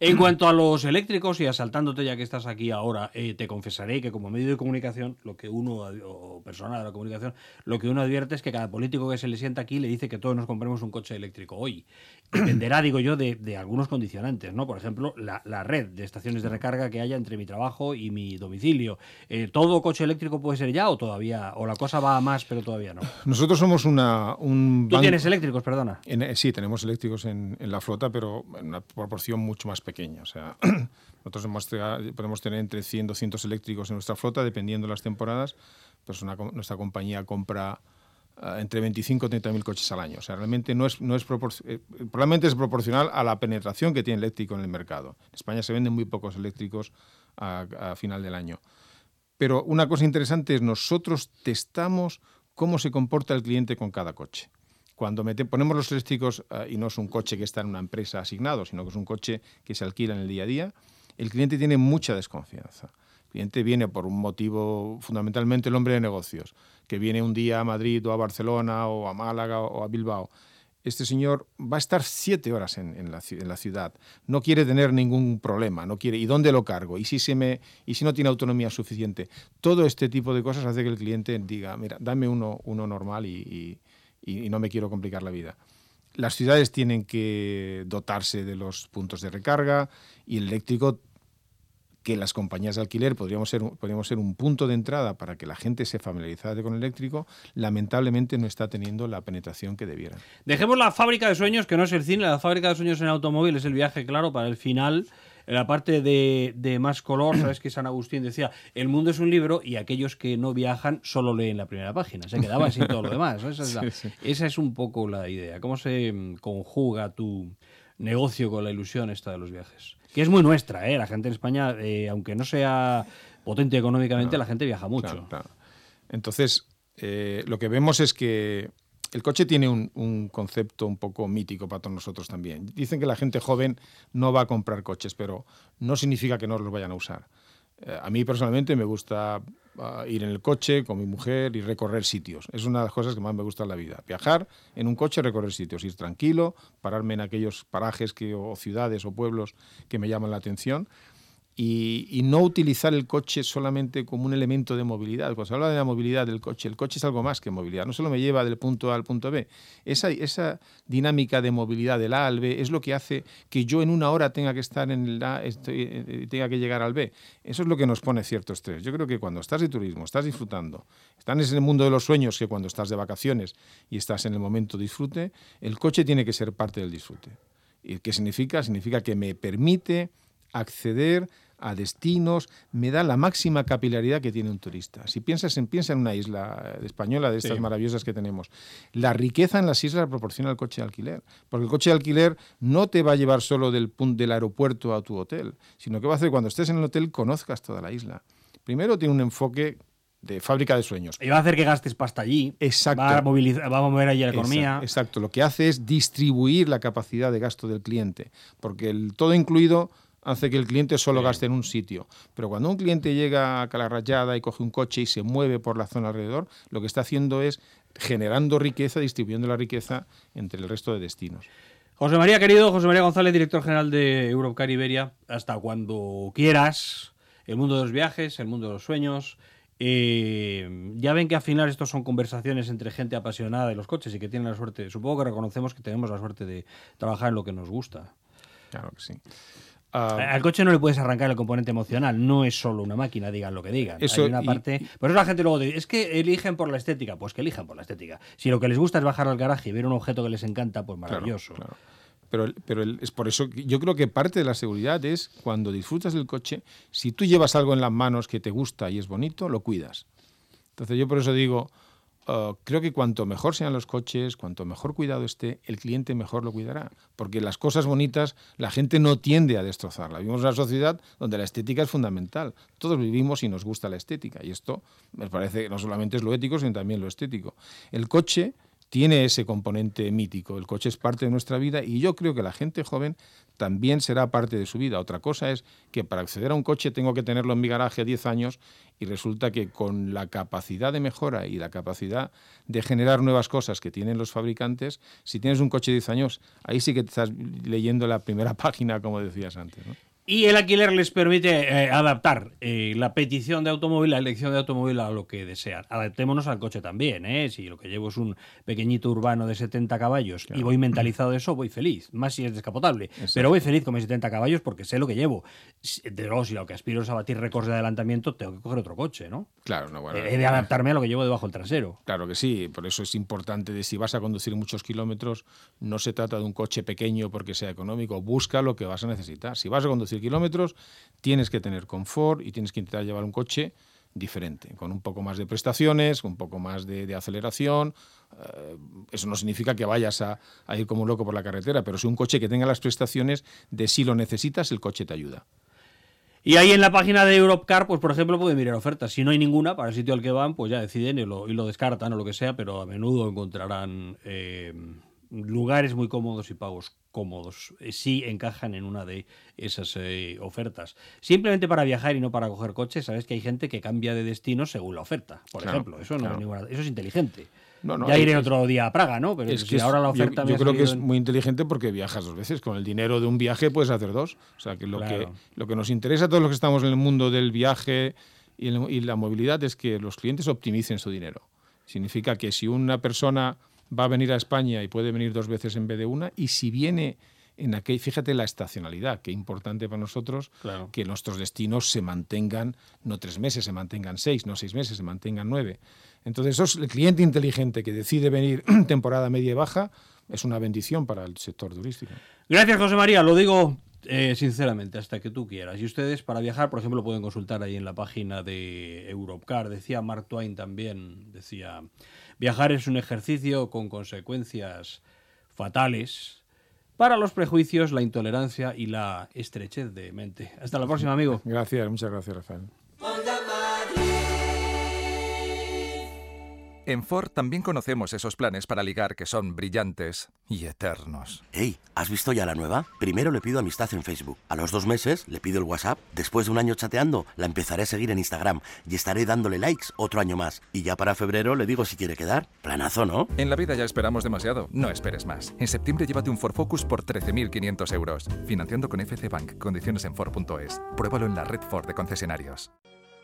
Speaker 1: En cuanto a los eléctricos, y asaltándote ya que estás aquí ahora, eh, te confesaré que como medio de comunicación, lo que uno, o persona de la comunicación, lo que uno advierte es que cada político que se le sienta aquí le dice que todos nos compremos un coche eléctrico hoy. Dependerá, digo yo, de, de algunos condicionantes, ¿no? Por ejemplo, la, la red de estaciones de recarga que haya entre mi trabajo y mi domicilio. Eh, ¿Todo coche eléctrico puede ser ya o todavía? ¿O la cosa va a más pero todavía no?
Speaker 4: Nosotros somos una, un
Speaker 1: ¿Tú
Speaker 4: banco-
Speaker 1: tienes eléctricos, perdona?
Speaker 4: En- sí, tenemos eléctricos en, en la flota, pero en una proporción mucho más pequeña. O sea, nosotros podemos tener entre 100 y 200 eléctricos en nuestra flota, dependiendo de las temporadas. Co- nuestra compañía compra ah, entre 25 y 30 mil coches al año. O sea, realmente no es, no es eh, probablemente es proporcional a la penetración que tiene eléctrico en el mercado. En España se venden muy pocos eléctricos a, a final del año. Pero una cosa interesante es nosotros testamos cómo se comporta el cliente con cada coche. Cuando ponemos los eléctricos, eh, y no es un coche que está en una empresa asignado, sino que es un coche que se alquila en el día a día, el cliente tiene mucha desconfianza. El cliente viene por un motivo, fundamentalmente el hombre de negocios, que viene un día a Madrid o a Barcelona o a Málaga o a Bilbao. Este señor va a estar siete horas en, en la, en la ciudad. No quiere tener ningún problema. No quiere. ¿Y dónde lo cargo? ¿Y si, se me, ¿Y si no tiene autonomía suficiente? Todo este tipo de cosas hace que el cliente diga, mira, dame uno, uno normal y, y- y no me quiero complicar la vida. Las ciudades tienen que dotarse de los puntos de recarga y el eléctrico que las compañías de alquiler podríamos ser, podríamos ser un punto de entrada para que la gente se familiarizara con el eléctrico, lamentablemente no está teniendo la penetración que debiera.
Speaker 1: Dejemos la fábrica de sueños, que no es el cine, la fábrica de sueños en automóvil es el viaje, claro, para el final. En la parte de, de más color, sabes que San Agustín decía, el mundo es un libro y aquellos que no viajan solo leen la primera página, se quedaban sin todo lo demás. Esa, es la-
Speaker 4: Sí, sí.
Speaker 1: esa es un poco la idea. ¿Cómo se mm, conjuga tu negocio con la ilusión esta de los viajes? Que es muy nuestra, ¿eh? La gente en España, eh, aunque no sea potente económicamente, la gente viaja mucho.
Speaker 4: Claro, claro. Entonces, eh, lo que vemos es que el coche tiene un, concepto un poco mítico para todos nosotros también. Dicen que la gente joven no va a comprar coches, pero no significa que no los vayan a usar. Eh, a mí personalmente me gusta ah, ir en el coche con mi mujer y recorrer sitios. Es una de las cosas que más me gusta en la vida. Viajar en un coche, recorrer sitios, ir tranquilo, pararme en aquellos parajes que, o ciudades o pueblos que me llaman la atención y, no utilizar el coche solamente como un elemento de movilidad. Cuando se habla de la movilidad del coche, el coche es algo más que movilidad. No solo me lleva del punto A al punto B. Esa, esa dinámica de movilidad del A al B es lo que hace que yo en una hora tenga que estar en el A eh, y tenga que llegar al B. Eso es lo que nos pone cierto estrés. Yo creo que cuando estás de turismo, estás disfrutando, estás en el mundo de los sueños, que cuando estás de vacaciones y estás en el momento disfrute, el coche tiene que ser parte del disfrute. ¿Y qué significa? Significa que me permite acceder a destinos, me da la máxima capilaridad que tiene un turista. Si piensas en, piensa en una isla eh, española de estas
Speaker 1: Sí.
Speaker 4: maravillosas que tenemos, la riqueza en las islas la proporciona el coche de alquiler, porque el coche de alquiler no te va a llevar solo del, del aeropuerto a tu hotel, sino que va a hacer cuando estés en el hotel conozcas toda la isla. Primero tiene un enfoque de fábrica de sueños.
Speaker 1: Y va a hacer que gastes pasta allí.
Speaker 4: Exacto.
Speaker 1: Va a, movilizar, va a mover allí la economía.
Speaker 4: Exacto, exacto. Lo que hace es distribuir la capacidad de gasto del cliente, porque el todo incluido hace que el cliente solo gaste en un sitio. Pero cuando un cliente llega a Calarrayada y coge un coche y se mueve por la zona alrededor, lo que está haciendo es generando riqueza, distribuyendo la riqueza entre el resto de destinos.
Speaker 1: José María, querido, José María González, director general de Europcar Iberia, hasta cuando quieras, el mundo de los viajes, el mundo de los sueños. Eh, ya ven que al final estos son conversaciones entre gente apasionada de los coches y que tienen la suerte, supongo que reconocemos que tenemos la suerte de trabajar en lo que nos gusta.
Speaker 4: Claro que sí. Ah,
Speaker 1: Al coche no le puedes arrancar el componente emocional, no es solo una máquina, digan lo que digan.
Speaker 4: Eso,
Speaker 1: Hay una
Speaker 4: y-
Speaker 1: parte. Por eso la gente luego dice, es que eligen por la estética. Pues que elijan por la estética. Si lo que les gusta es bajar al garaje y ver un objeto que les encanta, pues maravilloso.
Speaker 4: claro. Pero, pero el- es por eso que yo creo que parte de la seguridad es cuando disfrutas del coche, si tú llevas algo en las manos que te gusta y es bonito, lo cuidas. Entonces yo por eso digo, eh, creo que cuanto mejor sean los coches, cuanto mejor cuidado esté, el cliente mejor lo cuidará. Porque las cosas bonitas la gente no tiende a destrozarlas. Vivimos en una sociedad donde la estética es fundamental. Todos vivimos y nos gusta la estética. Y esto me parece que no solamente es lo ético, sino también lo estético. El coche tiene ese componente mítico. El coche es parte de nuestra vida y yo creo que la gente joven también será parte de su vida. Otra cosa es que para acceder a un coche tengo que tenerlo en mi garaje 10 años y resulta que con la capacidad de mejora y la capacidad de generar nuevas cosas que tienen los fabricantes, si tienes un coche de 10 años, ahí sí que estás leyendo la primera página, como decías antes.
Speaker 1: Y el alquiler les permite eh, adaptar eh, la petición de automóvil, la elección de automóvil a lo que desean. Adaptémonos al coche también, ¿eh? Si lo que llevo es un pequeñito urbano de 70 caballos y voy mentalizado de eso, voy feliz. Más si es descapotable. Pero voy feliz con mis 70 caballos porque sé lo que llevo. De luego, si lo que aspiro es a batir récords de adelantamiento, tengo que coger otro coche, ¿no?
Speaker 4: Claro, no, bueno,
Speaker 1: He de adaptarme a lo que llevo debajo del trasero.
Speaker 4: Claro que sí, por eso es importante de si vas a conducir muchos kilómetros, no se trata de un coche pequeño porque sea económico, busca lo que vas a necesitar. Si vas a conducir kilómetros, tienes que tener confort y tienes que intentar llevar un coche diferente, con un poco más de prestaciones, un poco más de, aceleración. Eh, eso no significa que vayas a, a ir como un loco por la carretera, pero si un coche que tenga las prestaciones de si lo necesitas, el coche te ayuda.
Speaker 1: Y ahí en la página de Europcar, pues por ejemplo, pueden mirar ofertas. Si no hay ninguna para el sitio al que van, pues ya deciden y lo, y lo descartan o lo que sea, pero a menudo encontrarán eh, lugares muy cómodos y pagos cómodos eh, si encajan en una de esas eh, ofertas. Simplemente para viajar y no para coger coches, sabes que hay gente que cambia de destino según la oferta, por
Speaker 4: Claro,
Speaker 1: ejemplo. Eso, no
Speaker 4: claro.
Speaker 1: es ninguna- eso es inteligente.
Speaker 4: No, no,
Speaker 1: ya iré
Speaker 4: es-
Speaker 1: otro día a Praga, ¿no? Pero
Speaker 4: Es
Speaker 1: si
Speaker 4: que es-
Speaker 1: ahora la
Speaker 4: yo-
Speaker 1: oferta
Speaker 4: yo,
Speaker 1: ha
Speaker 4: creo que es
Speaker 1: en-
Speaker 4: muy inteligente porque viajas dos veces. Con el dinero de un viaje puedes hacer dos. O sea, que lo, que lo que nos interesa a todos los que estamos en el mundo del viaje y, el- y la movilidad es que los clientes optimicen su dinero. Significa que si una persona va a venir a España y puede venir dos veces en vez de una, y si viene en aquel, fíjate la estacionalidad, que importante para nosotros
Speaker 1: Claro.
Speaker 4: que nuestros destinos se mantengan, no tres meses, se mantengan seis, no seis meses, se mantengan nueve. Entonces, eso es el cliente inteligente que decide venir temporada media y baja, es una bendición para el sector turístico.
Speaker 1: Gracias, José María. Lo digo eh, sinceramente, hasta que tú quieras. Y ustedes, para viajar, por ejemplo, pueden consultar ahí en la página de Europcar. Decía Mark Twain también, decía, viajar es un ejercicio con consecuencias fatales para los prejuicios, la intolerancia y la estrechez de mente. Hasta la próxima, amigo.
Speaker 4: Gracias, muchas gracias, Rafael.
Speaker 5: En Ford también conocemos esos planes para ligar que son brillantes y eternos.
Speaker 6: Hey, ¿has visto ya la nueva? Primero le pido amistad en Facebook. A los dos meses le pido el WhatsApp. Después de un año chateando, la empezaré a seguir en Instagram y estaré dándole likes otro año más. Y ya para febrero le digo si quiere quedar. Planazo, ¿no?
Speaker 5: En la vida ya esperamos demasiado. No esperes más. En septiembre llévate un Ford Focus por 13.500 euros. Financiando con FC Bank. Condiciones en Ford.es. Pruébalo en la red Ford de concesionarios.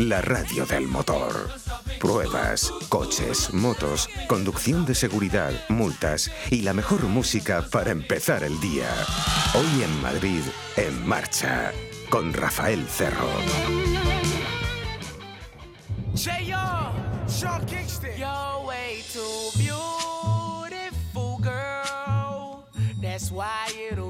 Speaker 7: La radio del motor. Pruebas, coches, motos, conducción de seguridad, multas y la mejor música para empezar el día. Hoy en Madrid, en marcha, con Rafael Cerro.
Speaker 8: That's why it'll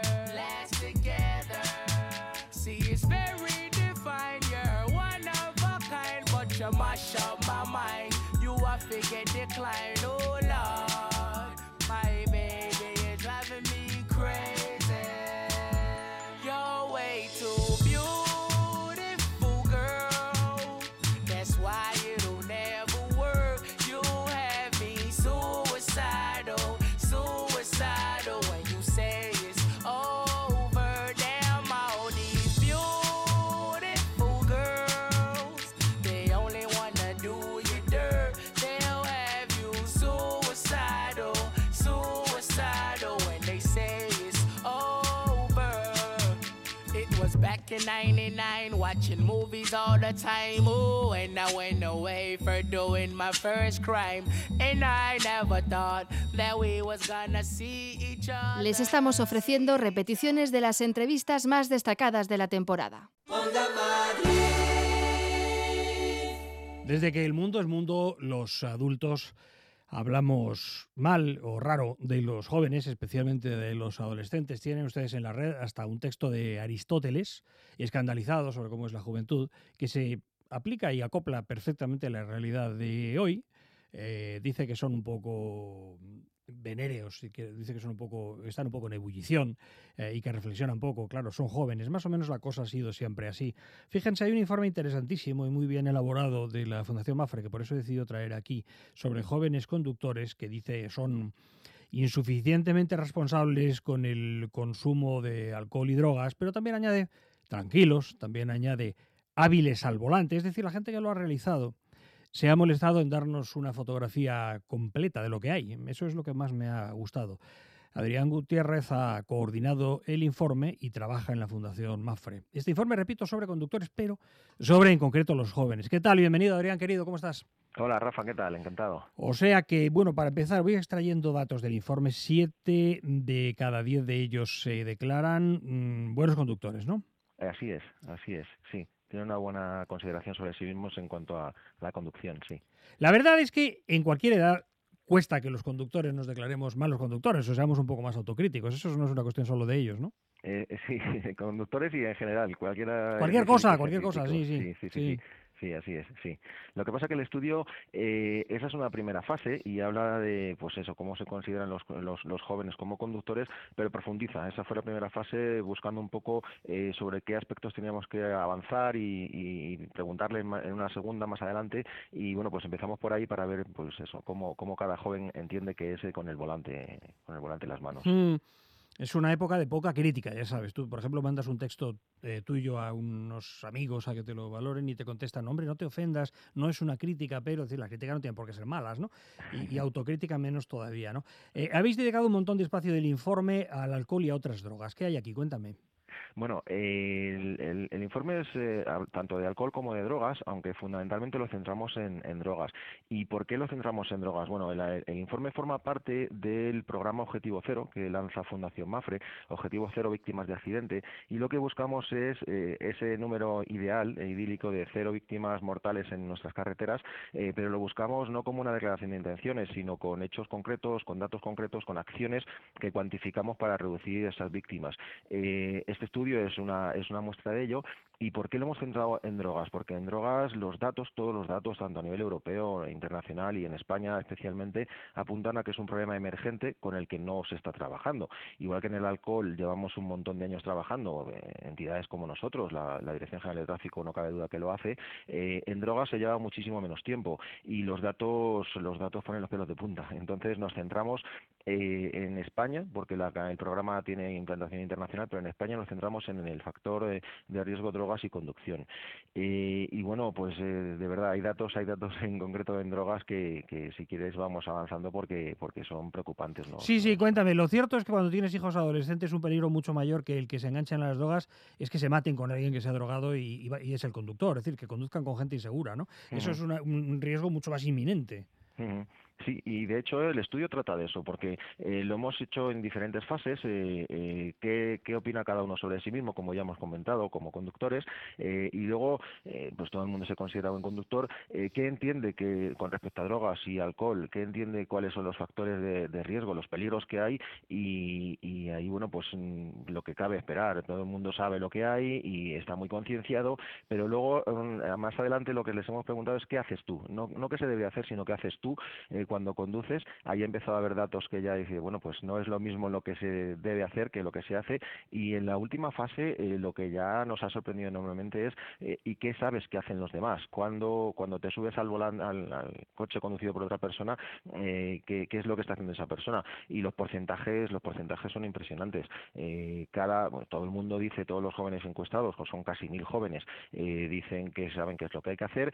Speaker 8: Figure decline. Movies all the time. And I went away for doing my first crime. And I never thought that we was gonna see each other.
Speaker 3: Les estamos ofreciendo repeticiones de las entrevistas más destacadas de la temporada.
Speaker 1: Desde que el mundo es mundo, los adultos hablamos mal o raro de los jóvenes, especialmente de los adolescentes. Tienen ustedes en la red hasta un texto de Aristóteles, escandalizado sobre cómo es la juventud, que se aplica y acopla perfectamente a la realidad de hoy. Eh, dice que son un poco venéreos que dice que son un poco están un poco en ebullición eh, y que reflexionan poco claro son jóvenes más o menos la cosa ha sido siempre así. Fíjense hay un informe interesantísimo y muy bien elaborado de la Fundación Mafre que por eso he decidido traer aquí sobre jóvenes conductores que dice son insuficientemente responsables con el consumo de alcohol y drogas pero también añade tranquilos también añade hábiles al volante es decir la gente que lo ha realizado se ha molestado en darnos una fotografía completa de lo que hay. Eso es lo que más me ha gustado. Adrián Gutiérrez ha coordinado el informe y trabaja en la Fundación Mafre. Este informe, repito, sobre conductores, pero sobre en concreto los jóvenes. ¿Qué tal? Bienvenido, Adrián, querido, ¿cómo estás?
Speaker 9: Hola, Rafa, ¿qué tal? Encantado.
Speaker 1: O sea que, bueno, para empezar, voy extrayendo datos del informe. Siete de cada diez de ellos se declaran mm, buenos conductores, ¿no?
Speaker 9: Así es, así es, sí. Tiene una buena consideración sobre sí mismos en cuanto a la conducción, sí.
Speaker 1: La verdad es que en cualquier edad cuesta que los conductores nos declaremos malos conductores o seamos un poco más autocríticos. Eso no es una cuestión solo de ellos, ¿no?
Speaker 9: Eh, sí, conductores y en general, cualquiera...
Speaker 1: Cualquier cosa, cualquier cosa, sí, sí,
Speaker 9: sí, sí, sí. Sí, así es, sí. Lo que pasa que el estudio, eh, esa es una primera fase y habla de, pues eso, cómo se consideran los, los, los jóvenes como conductores, pero profundiza. Esa fue la primera fase buscando un poco eh, sobre qué aspectos teníamos que avanzar y, y preguntarle en una segunda más adelante. Y bueno, pues empezamos por ahí para ver, pues eso, cómo, cómo cada joven entiende que es con el volante, con el volante en las manos.
Speaker 1: Mm, Es una época de poca crítica, ya sabes. Tú, por ejemplo, mandas un texto eh, tuyo a unos amigos a que te lo valoren y te contestan, hombre, no te ofendas, no es una crítica, pero es decir, las críticas no tienen por qué ser malas, ¿no? Y, y autocrítica menos todavía, ¿no? Eh, habéis dedicado un montón de espacio del informe al alcohol y a otras drogas. ¿Qué hay aquí? Cuéntame.
Speaker 9: Bueno, el, informe es eh, tanto de alcohol como de drogas, aunque fundamentalmente lo centramos en, drogas. ¿Y por qué lo centramos en drogas? Bueno, el, informe forma parte del programa Objetivo Cero que lanza Fundación Mafre, Objetivo Cero Víctimas de Accidente, y lo que buscamos es eh, ese número ideal, e idílico, de cero víctimas mortales en nuestras carreteras, pero lo buscamos no como una declaración de intenciones, sino con hechos concretos, con datos concretos, con acciones que cuantificamos para reducir esas víctimas. Este es una, es una muestra de ello. ¿Y por qué lo hemos centrado en drogas? Porque en drogas los datos, todos los datos, tanto a nivel europeo, internacional y en España especialmente, apuntan a que es un problema emergente con el que no se está trabajando. Igual que en el alcohol llevamos un montón de años trabajando, eh, entidades como nosotros, la, la Dirección General de Tráfico no cabe duda que lo hace, eh, en drogas se lleva muchísimo menos tiempo y los datos, los datos ponen los pelos de punta. Entonces nos centramos eh, en España, porque la- el programa tiene implantación internacional, pero en España nos centramos en el factor eh, de riesgo drogas y conducción. Eh, y bueno, pues eh, de verdad hay datos, hay datos en concreto en drogas que, que si quieres vamos avanzando porque porque son preocupantes, ¿no?
Speaker 1: Sí, sí, cuéntame. Lo cierto es que cuando tienes hijos adolescentes un peligro mucho mayor que el que se enganchan a las drogas es que se maten con alguien que se ha drogado y, y y es el conductor, es decir, que conduzcan con gente insegura, ¿no? Eso es una- un riesgo mucho más inminente.
Speaker 9: Ujú. Sí, y de hecho el estudio trata de eso, porque eh, lo hemos hecho en diferentes fases. eh, eh, ¿qué, opina cada uno sobre sí mismo, como ya hemos comentado, como conductores? y luego, pues todo el mundo se considera buen conductor. ¿Qué entiende que con respecto a drogas y alcohol? ¿Qué entiende cuáles son los factores de, riesgo, los peligros que hay? Y, ahí, bueno, pues mm, lo que cabe esperar. Todo el mundo sabe lo que hay y está muy concienciado, pero luego mm, más adelante lo que les hemos preguntado es qué haces tú, no, no qué se debe hacer, sino qué haces tú cuando conduces. Ahí ha empezado a haber datos que ya dice, bueno, pues no es lo mismo lo que se debe hacer que lo que se hace. Y en la última fase eh, lo que ya nos ha sorprendido enormemente es eh, ¿y qué sabes que hacen los demás? Cuando, cuando te subes al volante, al, coche conducido por otra persona, eh, ¿qué, es lo que está haciendo esa persona? Y los porcentajes, los porcentajes son impresionantes. Eh, cada, bueno, todo el mundo dice, todos los jóvenes encuestados, que son casi mil jóvenes, dicen que saben qué es lo que hay que hacer,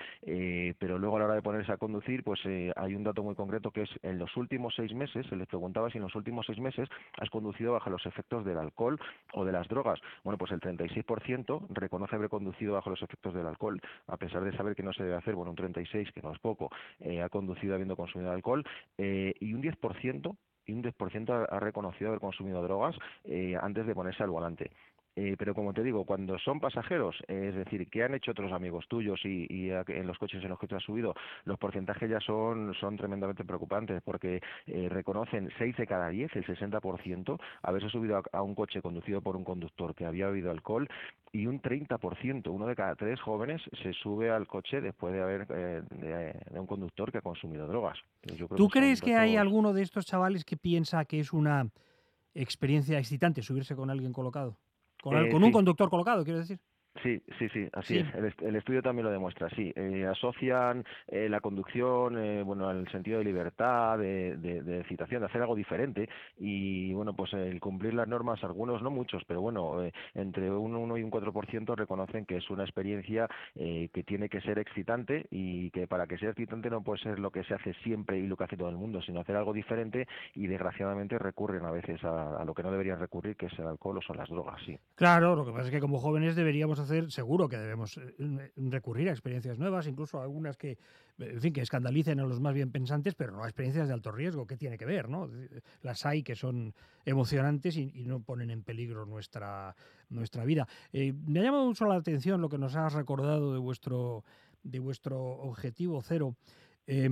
Speaker 9: pero luego a la hora de ponerse a conducir, pues hay un dato muy concreto que es en los últimos seis meses, se les preguntaba si en los últimos seis meses has conducido bajo los efectos del alcohol o de las drogas. Bueno, pues el 36% reconoce haber conducido bajo los efectos del alcohol, a pesar de saber que no se debe hacer, bueno, un 36%, que no es poco, eh, ha conducido habiendo consumido alcohol, eh, y un 10% y un 10% ha, reconocido haber consumido drogas eh, antes de ponerse al volante. Eh, pero como te digo, cuando son pasajeros, eh, es decir, que han hecho otros amigos tuyos y, y a- en los coches en los que tú has subido, los porcentajes ya son, son tremendamente preocupantes porque eh, reconocen 6 de cada 10, el 60%, haberse subido a, a un coche conducido por un conductor que había bebido alcohol y un 30%, uno de cada tres jóvenes, se sube al coche después de haber eh, de, de un conductor que ha consumido drogas. Yo creo
Speaker 1: ¿Tú crees que hay alguno de estos chavales que piensa que es una experiencia excitante subirse con alguien colocado? Con,
Speaker 9: Eh,
Speaker 1: con un
Speaker 9: sí.
Speaker 1: conductor colocado, quiero decir.
Speaker 9: Sí, sí, sí, así
Speaker 1: Sí.
Speaker 9: es. El, est- el estudio también lo demuestra, sí. Eh, asocian eh, la conducción, eh, bueno, al sentido de libertad, de, de, de excitación, de hacer algo diferente y, bueno, pues el cumplir las normas, algunos, no muchos, pero bueno, eh, entre un 1 y un 4% reconocen que es una experiencia eh, que tiene que ser excitante y que para que sea excitante no puede ser lo que se hace siempre y lo que hace todo el mundo, sino hacer algo diferente y desgraciadamente recurren a veces a, a lo que no deberían recurrir, que es el alcohol o son las drogas, sí.
Speaker 1: Claro, lo que pasa es que como jóvenes deberíamos hacer, seguro que debemos eh, recurrir a experiencias nuevas, incluso a algunas que, en fin, que escandalicen a los más bien pensantes, pero no a experiencias de alto riesgo. ¿Qué tiene que ver, no? Las hay que son emocionantes y, y no ponen en peligro nuestra, nuestra vida. Eh, me ha llamado mucho la atención lo que nos has recordado de vuestro, de vuestro objetivo cero. Eh,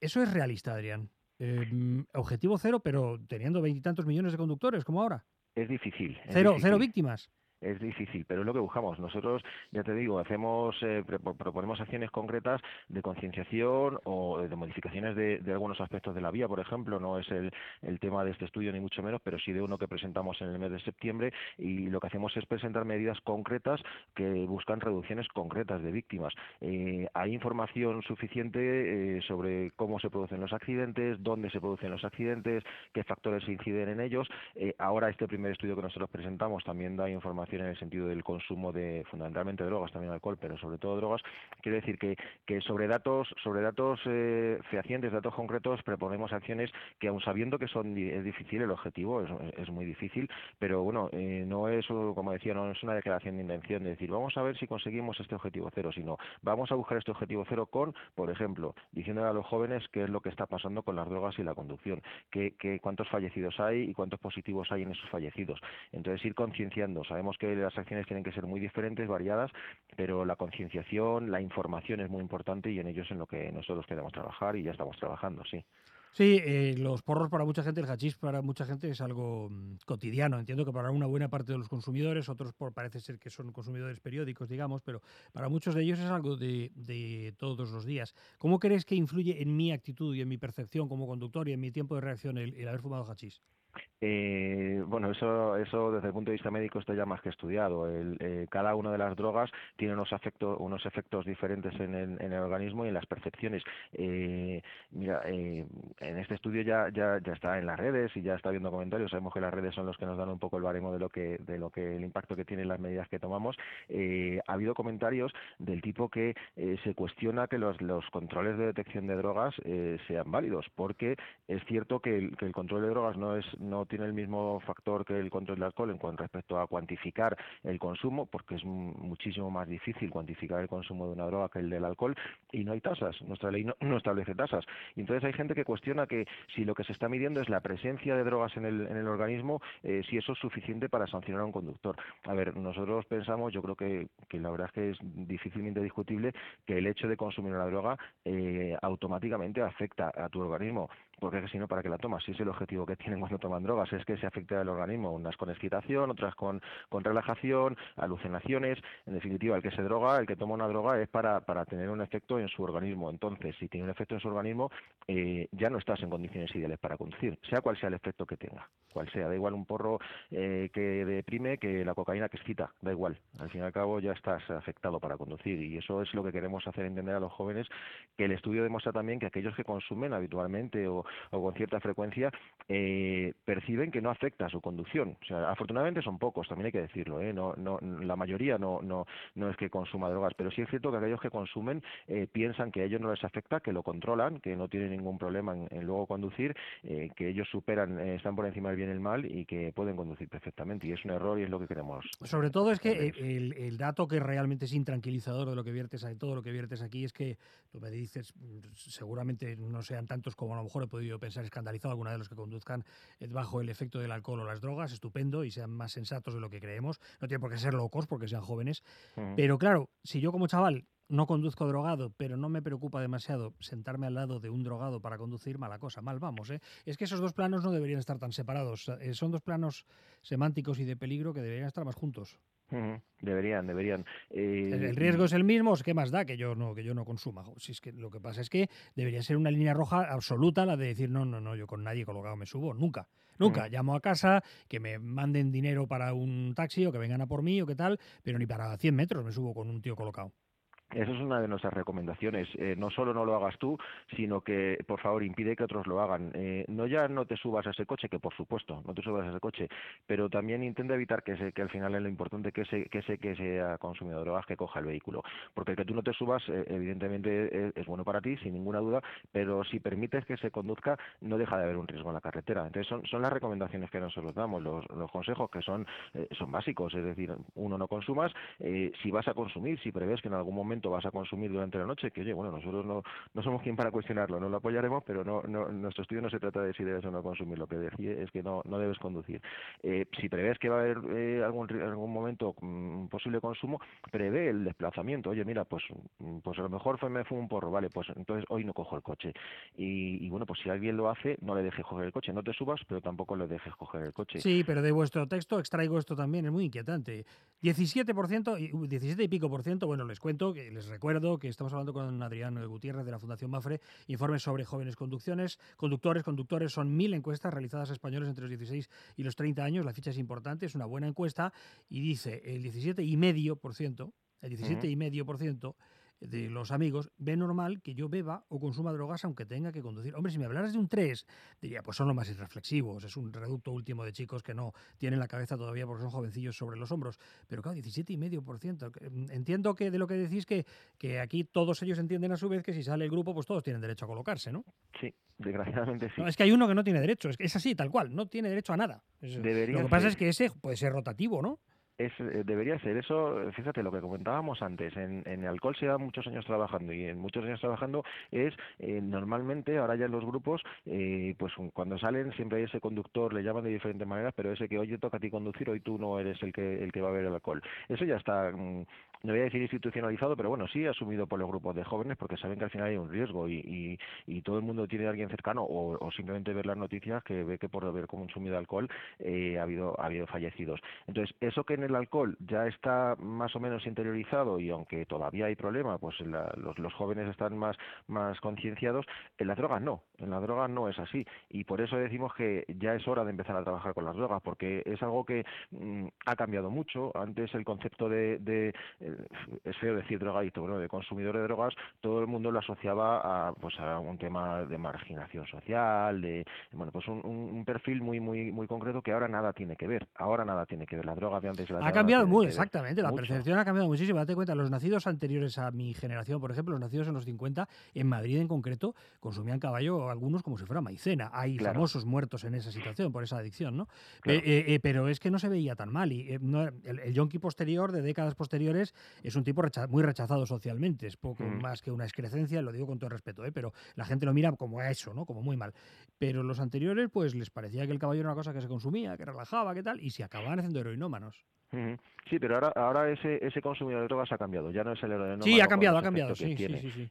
Speaker 1: eso es realista, Adrián. Eh, objetivo cero, pero teniendo veintitantos millones de conductores, como ahora.
Speaker 9: Es difícil. es
Speaker 1: Cero, cero
Speaker 9: difícil.
Speaker 1: víctimas.
Speaker 9: Es difícil, pero es lo que buscamos. Nosotros, ya te digo, hacemos, eh, proponemos acciones concretas de concienciación o de modificaciones de, algunos aspectos de la vía, por ejemplo. No es el, el tema de este estudio ni mucho menos, pero sí de uno que presentamos en el mes de septiembre y lo que hacemos es presentar medidas concretas que buscan reducciones concretas de víctimas. Eh, hay información suficiente eh, sobre cómo se producen los accidentes, dónde se producen los accidentes, qué factores inciden en ellos. Eh, ahora este primer estudio que nosotros presentamos también da información en el sentido del consumo de fundamentalmente drogas, también alcohol, pero sobre todo drogas. Quiero decir que, que sobre datos, sobre datos eh, fehacientes, datos concretos, proponemos acciones que aun sabiendo que son es difícil el objetivo, es, es muy difícil, pero bueno, eh, no es como decía, no es una declaración de intención de decir vamos a ver si conseguimos este objetivo cero, sino vamos a buscar este objetivo cero con, por ejemplo, diciéndole a los jóvenes qué es lo que está pasando con las drogas y la conducción, qué, qué- cuántos fallecidos hay y cuántos positivos hay en esos fallecidos. Entonces ir concienciando, sabemos que las acciones tienen que ser muy diferentes, variadas, pero la concienciación, la información es muy importante y en ello es en lo que nosotros queremos trabajar y ya estamos trabajando, sí.
Speaker 1: Sí, eh, los porros para mucha gente, el hachís para mucha gente es algo mm, cotidiano. Entiendo que para una buena parte de los consumidores, otros por, parece ser que son consumidores periódicos, digamos, pero para muchos de ellos es algo de, todos los días. ¿Cómo crees que influye en mi actitud y en mi percepción como conductor y en mi tiempo de reacción el haber fumado hachís?
Speaker 9: Eh, bueno, eso, eso desde el punto de vista médico está ya más que estudiado. El, eh, cada una de las drogas tiene unos, afecto- unos efectos diferentes en el, en el organismo y en las percepciones. Eh, mira, eh, en este estudio ya, ya, ya está en las redes y ya está viendo comentarios. Sabemos que las redes son los que nos dan un poco el baremo de lo que, de lo que el impacto que tienen las medidas que tomamos. Eh, ha habido comentarios del tipo que eh, se cuestiona que los, controles de detección de drogas sean válidos, porque es cierto que el control de drogas no es no tiene el mismo factor que el control del alcohol en cuanto respecto a cuantificar el consumo, porque es mu- muchísimo más difícil cuantificar el consumo de una droga que el del alcohol, y no hay tasas. Nuestra ley no, no establece tasas. Y entonces hay gente que cuestiona que si lo que se está midiendo es la presencia de drogas en el, en el organismo, eh, si eso es suficiente para sancionar a un conductor. A ver, nosotros pensamos, yo creo que, que la verdad es que es difícilmente discutible que el hecho de consumir una droga eh, automáticamente afecta a tu organismo. Porque si no, ¿para qué la tomas? Si es el objetivo que tienen cuando toman drogas, es que se afecte al organismo, unas con excitación, otras con, con relajación, alucinaciones. En definitiva, el que se droga, el que toma una droga es para, para tener un efecto en su organismo. Entonces, si tiene un efecto en su organismo, eh, ya no estás en condiciones ideales para conducir, sea cual sea el efecto que tenga, cual sea. Da igual un porro eh, que deprime que la cocaína que excita, da igual. Al fin y al cabo ya estás afectado para conducir y eso es lo que queremos hacer entender a los jóvenes, que el estudio demuestra también que aquellos que consumen habitualmente o, o con cierta frecuencia eh, perciben que no afecta a su conducción. O sea, afortunadamente son pocos, también hay que decirlo, ¿eh? no, no, la mayoría no, no, no es que consuma drogas, pero sí es cierto que aquellos que consumen eh, piensan que a ellos no les afecta, que lo controlan, que no tienen ningún problema en, en luego conducir, eh, que ellos superan, eh, están por encima del bien y el mal y que pueden conducir perfectamente. Y es un error y es lo que queremos.
Speaker 1: Sobre todo es que eh, el, el dato que realmente es intranquilizador de lo que viertes de todo lo que viertes aquí es que tú me dices, seguramente no sean tantos como a lo mejor he podido pensar escandalizado alguna de los que conduzcan eh, bajo el efecto del alcohol o las drogas, estupendo, y sean más sensatos de lo que creemos. No tiene por qué ser locos porque sean jóvenes.
Speaker 9: Ujú.
Speaker 1: Pero claro, si yo como chaval no conduzco drogado, pero no me preocupa demasiado sentarme al lado de un drogado para conducir, mala cosa, mal vamos. ¿eh? Es que esos dos planos no deberían estar tan separados. Eh, son dos planos semánticos y de peligro que deberían estar más juntos.
Speaker 9: Deberían, deberían. Eh,
Speaker 1: El el riesgo es el mismo, ¿qué más da que yo no que yo no consuma? Si es que lo que pasa es que debería ser una línea roja absoluta la de decir no, no, no, yo con nadie colocado me subo, nunca, nunca.
Speaker 9: Mm.
Speaker 1: Llamo a casa, que me manden dinero para un taxi o que vengan a por mí o qué tal, pero ni para 100 metros me subo con un tío colocado.
Speaker 9: Eso es una de nuestras recomendaciones. Eh, no solo no lo hagas tú, sino que, por favor, impide que otros lo hagan. Eh, no ya no te subas a ese coche, que por supuesto, no te subas a ese coche, pero también intenta evitar que, ese, que al final es lo importante que ese, que sea consumido de que coja el vehículo. Porque el que tú no te subas, eh, evidentemente, es, bueno para ti, sin ninguna duda, pero si permites que se conduzca, no deja de haber un riesgo en la carretera. Entonces, son, son las recomendaciones que nosotros damos, los, los consejos que son, son básicos. Es decir, uno, no consumas. si vas a consumir, si prevés que en algún momento vas a consumir durante la noche, que oye, bueno, nosotros no, no somos quien para cuestionarlo, no lo apoyaremos, pero no, no, nuestro estudio no se trata de si debes o no consumir, lo que decide es que no, no debes conducir. Eh, si prevés que va a haber eh, algún, algún momento mm, posible consumo, prevé el desplazamiento. Oye, mira, pues, mm, pues a lo mejor fue, me fumo un porro, vale, pues entonces hoy no cojo el coche. Y, y bueno, pues si alguien lo hace, no le dejes coger el coche, no te subas, pero tampoco le dejes coger el coche.
Speaker 1: Sí, pero de vuestro texto extraigo esto también, es muy inquietante. 17%, y- uh, 17 y pico por ciento, bueno, les cuento, que les recuerdo que estamos hablando con Adrián Gutiérrez de la Fundación Mafre, informes sobre jóvenes conducciones, conductores, conductores, son mil encuestas realizadas a españoles entre los 16 y los 30 años, la ficha es importante, es una buena encuesta, y dice el 17,5%, el 17,5% de los amigos ve normal que yo beba o consuma drogas aunque tenga que conducir. Hombre, si me hablaras de un 3, diría, pues son los más irreflexivos, es un reducto último de chicos que no tienen la cabeza todavía porque son jovencillos sobre los hombros. Pero claro, 17,5%. que, mm, Entiendo que de lo que decís que, que aquí todos ellos entienden a su vez que si sale el grupo, pues todos tienen derecho a colocarse, ¿no?
Speaker 9: Sí, desgraciadamente sí.
Speaker 1: No, es que hay uno que no tiene derecho, es, que es así, tal cual, no tiene derecho a nada. Lo que pasa
Speaker 9: ser.
Speaker 1: es que ese puede ser rotativo, ¿no?
Speaker 9: Es, eh, debería ser eso, fíjate lo que comentábamos antes, en, en alcohol se da muchos años trabajando y en muchos años trabajando es eh, normalmente, ahora ya en los grupos, eh, pues cuando salen siempre hay ese conductor, le llaman de diferentes maneras, pero ese que hoy te toca a ti conducir, hoy tú no eres el que, el que va a ver el alcohol. Eso ya está, mm, no voy a decir institucionalizado, pero bueno, sí asumido por los grupos de jóvenes porque saben que al final hay un riesgo y, y, todo el mundo tiene a alguien cercano o, o simplemente ver las noticias que ve que por haber consumido alcohol eh, ha habido ha habido fallecidos. Entonces, eso que en el alcohol ya está más o menos interiorizado y aunque todavía hay problema, pues la- los, los jóvenes están más, más concienciados, en las drogas no, en las drogas no es así. Y por eso decimos que ya es hora de empezar a trabajar con las drogas, porque es algo que mm, ha cambiado mucho. Antes el concepto de, es feo decir drogadicto, bueno, de consumidor de drogas, todo el mundo lo asociaba a, pues, a un tema de marginación social, de, bueno, pues un, un- perfil muy, muy, muy concreto que ahora nada tiene que ver. Ahora nada tiene que ver. Las drogas de antes y las de
Speaker 1: Ha cambiado muy, exactamente, la
Speaker 9: mucho.
Speaker 1: percepción ha cambiado muchísimo. Date cuenta, los nacidos anteriores a mi generación, por ejemplo, los nacidos en los 50, en Madrid en concreto, consumían caballo algunos como si fuera maicena. Hay
Speaker 9: Claro.
Speaker 1: famosos muertos en esa situación por esa adicción, ¿no?
Speaker 9: Claro.
Speaker 1: Eh, eh, eh, pero es que no se veía tan mal. Y, eh, no- el, el yonki posterior, de décadas posteriores, es un tipo recha- muy rechazado socialmente. Es poco
Speaker 9: Mm.
Speaker 1: más que una excrecencia, lo digo con todo respeto, ¿eh? pero la gente lo mira como a eso, ¿no? Como muy mal. Pero los anteriores, pues les parecía que el caballo era una cosa que se consumía, que relajaba, que tal, y se acababan haciendo heroinómanos.
Speaker 9: Sí, pero ahora, ahora ese, ese consumidor de drogas ha cambiado. Ya no es el heroinómano
Speaker 1: Sí, ha cambiado, ha cambiado, sí.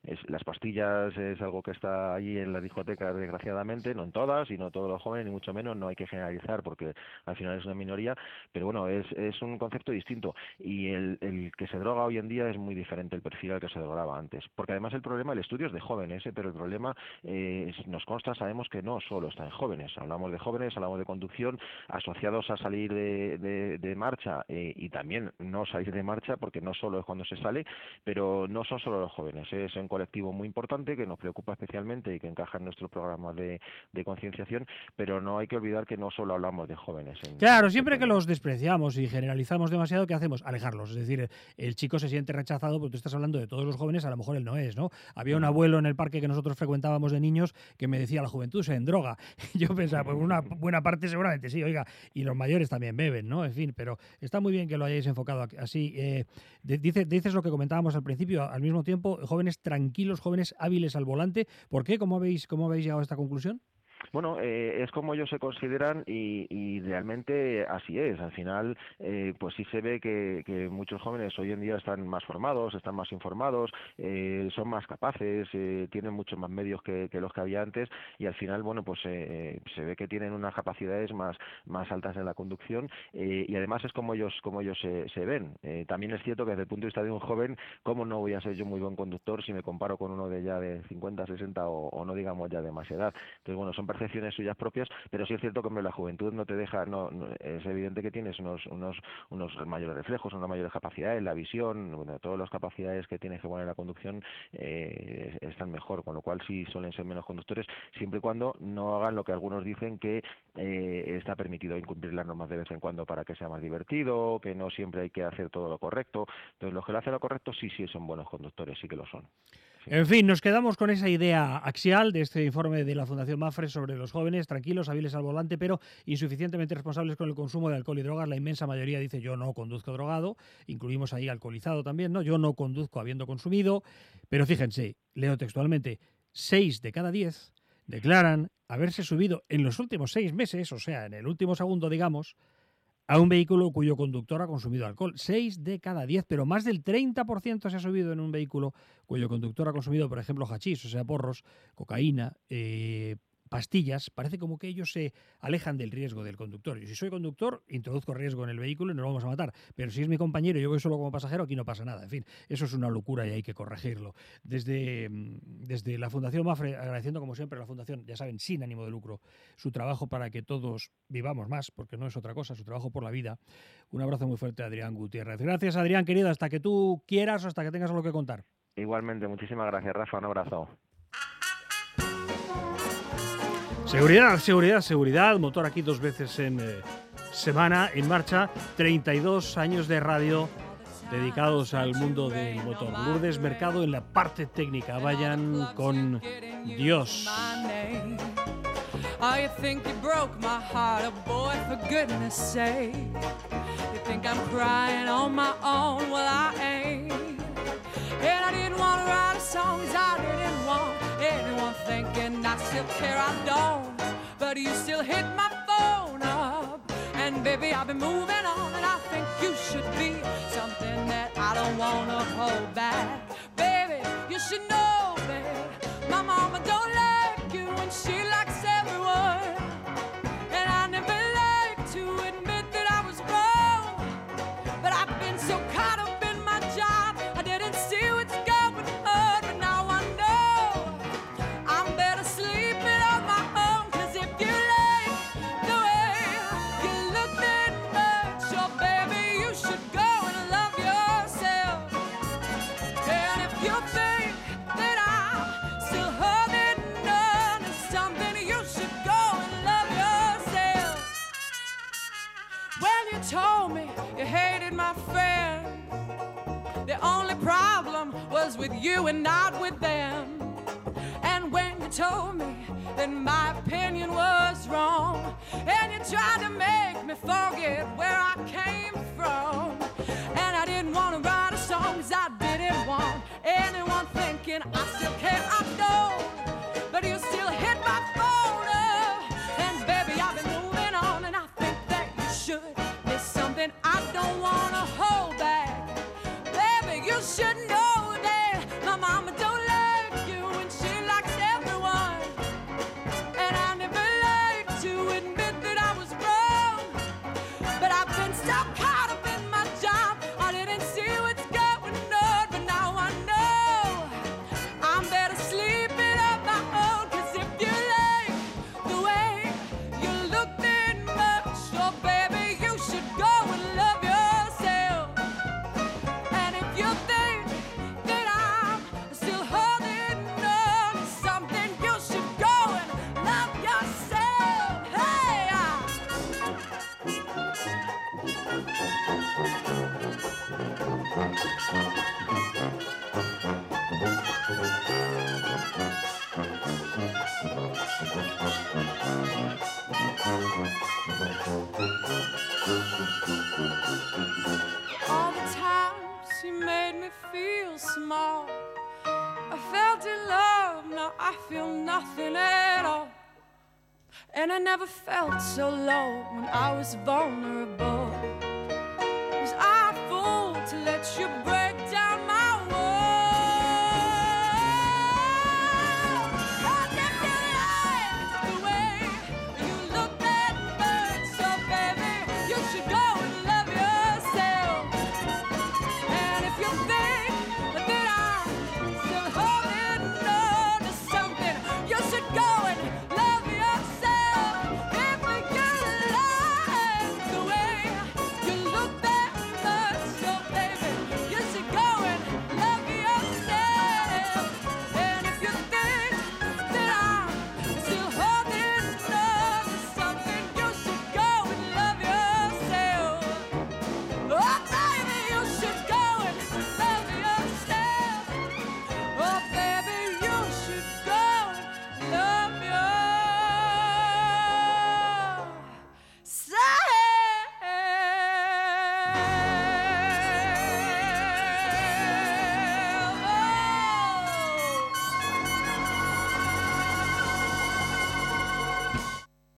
Speaker 9: Es, las pastillas es algo que está allí en las discotecas, desgraciadamente, no en todas y no todos los jóvenes, ni mucho menos. No hay que generalizar porque al final es una minoría, pero bueno, es, es un concepto distinto. Y el, el que se droga hoy en día es muy diferente el perfil al que se drogaba antes. Porque además el problema, el estudio es de jóvenes, ¿eh? pero el problema eh, nos consta, sabemos que no solo está en jóvenes. Hablamos de jóvenes, hablamos de conducción asociados a salir de, de- de marcha eh, y también no salir de marcha porque no solo es cuando se sale, pero no son solo los jóvenes, es un colectivo muy importante que nos preocupa especialmente y que encaja en nuestro programa de, de concienciación, pero no hay que olvidar que no solo hablamos de jóvenes. en-
Speaker 1: Claro,
Speaker 9: en
Speaker 1: siempre que los despreciamos y generalizamos demasiado, ¿qué hacemos? Alejarlos. Es decir, el chico se siente rechazado porque tú estás hablando de todos los jóvenes, a lo mejor él no es, ¿no? Había un abuelo en el parque que nosotros frecuentábamos de niños que me decía, la juventud se endroga. Yo pensaba, pues una buena parte seguramente sí, oiga, y los mayores también beben, ¿no? En fin, pero está muy bien que lo hayáis enfocado así. Eh, de- dice- dices lo que comentábamos al principio, al mismo tiempo, jóvenes tranquilos, jóvenes hábiles al volante. ¿Por qué? ¿Cómo habéis, cómo habéis llegado a esta conclusión?
Speaker 9: Bueno, eh, es como ellos se consideran y, y realmente así es. Al final, eh, pues sí se ve que, que muchos jóvenes hoy en día están más formados, están más informados, eh, son más capaces, eh, tienen muchos más medios que, que los que había antes y al final, bueno, pues eh, se ve que tienen unas capacidades más, más altas en la conducción eh, y además es como ellos, como ellos se, se ven. Eh, también es cierto que desde el punto de vista de un joven, ¿cómo no voy a ser yo muy buen conductor si me comparo con uno de ya de 50, 60 o, o no digamos ya de más edad? Entonces, bueno, son percepciones suyas propias, pero sí es cierto que la juventud no te deja, no, no- es evidente que tienes unos, unos, unos mayores reflejos, unas mayores capacidades, la visión, bueno, todas las capacidades que tienes que poner en la conducción eh, están mejor, con lo cual sí suelen ser menos conductores, siempre y cuando no hagan lo que algunos dicen que eh, está permitido incumplir las normas de vez en cuando para que sea más divertido, que no siempre hay que hacer todo lo correcto. Entonces, los que lo hacen lo correcto sí, sí son buenos conductores, sí que lo son.
Speaker 1: En fin, nos quedamos con esa idea axial de este informe de la Fundación Mafre sobre los jóvenes tranquilos, hábiles al volante, pero insuficientemente responsables con el consumo de alcohol y drogas. La inmensa mayoría dice yo no conduzco drogado, incluimos ahí alcoholizado también, ¿no? Yo no conduzco habiendo consumido, pero fíjense, leo textualmente, 6 de cada 10 declaran haberse subido en los últimos seis meses, o sea, en el último segundo, digamos, a un vehículo cuyo conductor ha consumido alcohol. 6 de cada 10, pero más del 30% se ha subido en un vehículo cuyo conductor ha consumido, por ejemplo, hachís, o sea, porros, cocaína, eh, pastillas. Parece como que ellos se alejan del riesgo del conductor. Yo, si soy conductor, introduzco riesgo en el vehículo y nos vamos a matar. Pero si es mi compañero y yo voy solo como pasajero, aquí no pasa nada. En fin, eso es una locura y hay que corregirlo. Desde, mm, desde la Fundación Mafre, agradeciendo como siempre a la Fundación, ya saben, sin ánimo de lucro, su trabajo para que todos vivamos más, porque no es otra cosa, su trabajo por la vida. Un abrazo muy fuerte a Adrián Gutiérrez. Gracias, Adrián, querido, hasta que tú quieras o hasta que tengas algo que contar.
Speaker 9: Igualmente, muchísimas gracias, Rafa. Un abrazo.
Speaker 1: Seguridad, seguridad, seguridad. Motor aquí dos veces en eh, semana, en marcha. 32 años de radio dedicados al mundo del motor. Lourdes Mercado en la parte técnica. Vayan con Dios.
Speaker 10: Oh, you think you broke my heart, oh boy, for goodness sake. You think I'm crying on my own, well, I ain't. And I didn't want to write a song, I didn't thinking I still care, I don't. But you still hit my phone up. And baby, I've been moving on, and I think you should be something that I don't want to hold back. Baby, you should know, baby, my mama don't like you and not with them. I feel nothing at all. And I never felt so low when I was vulnerable.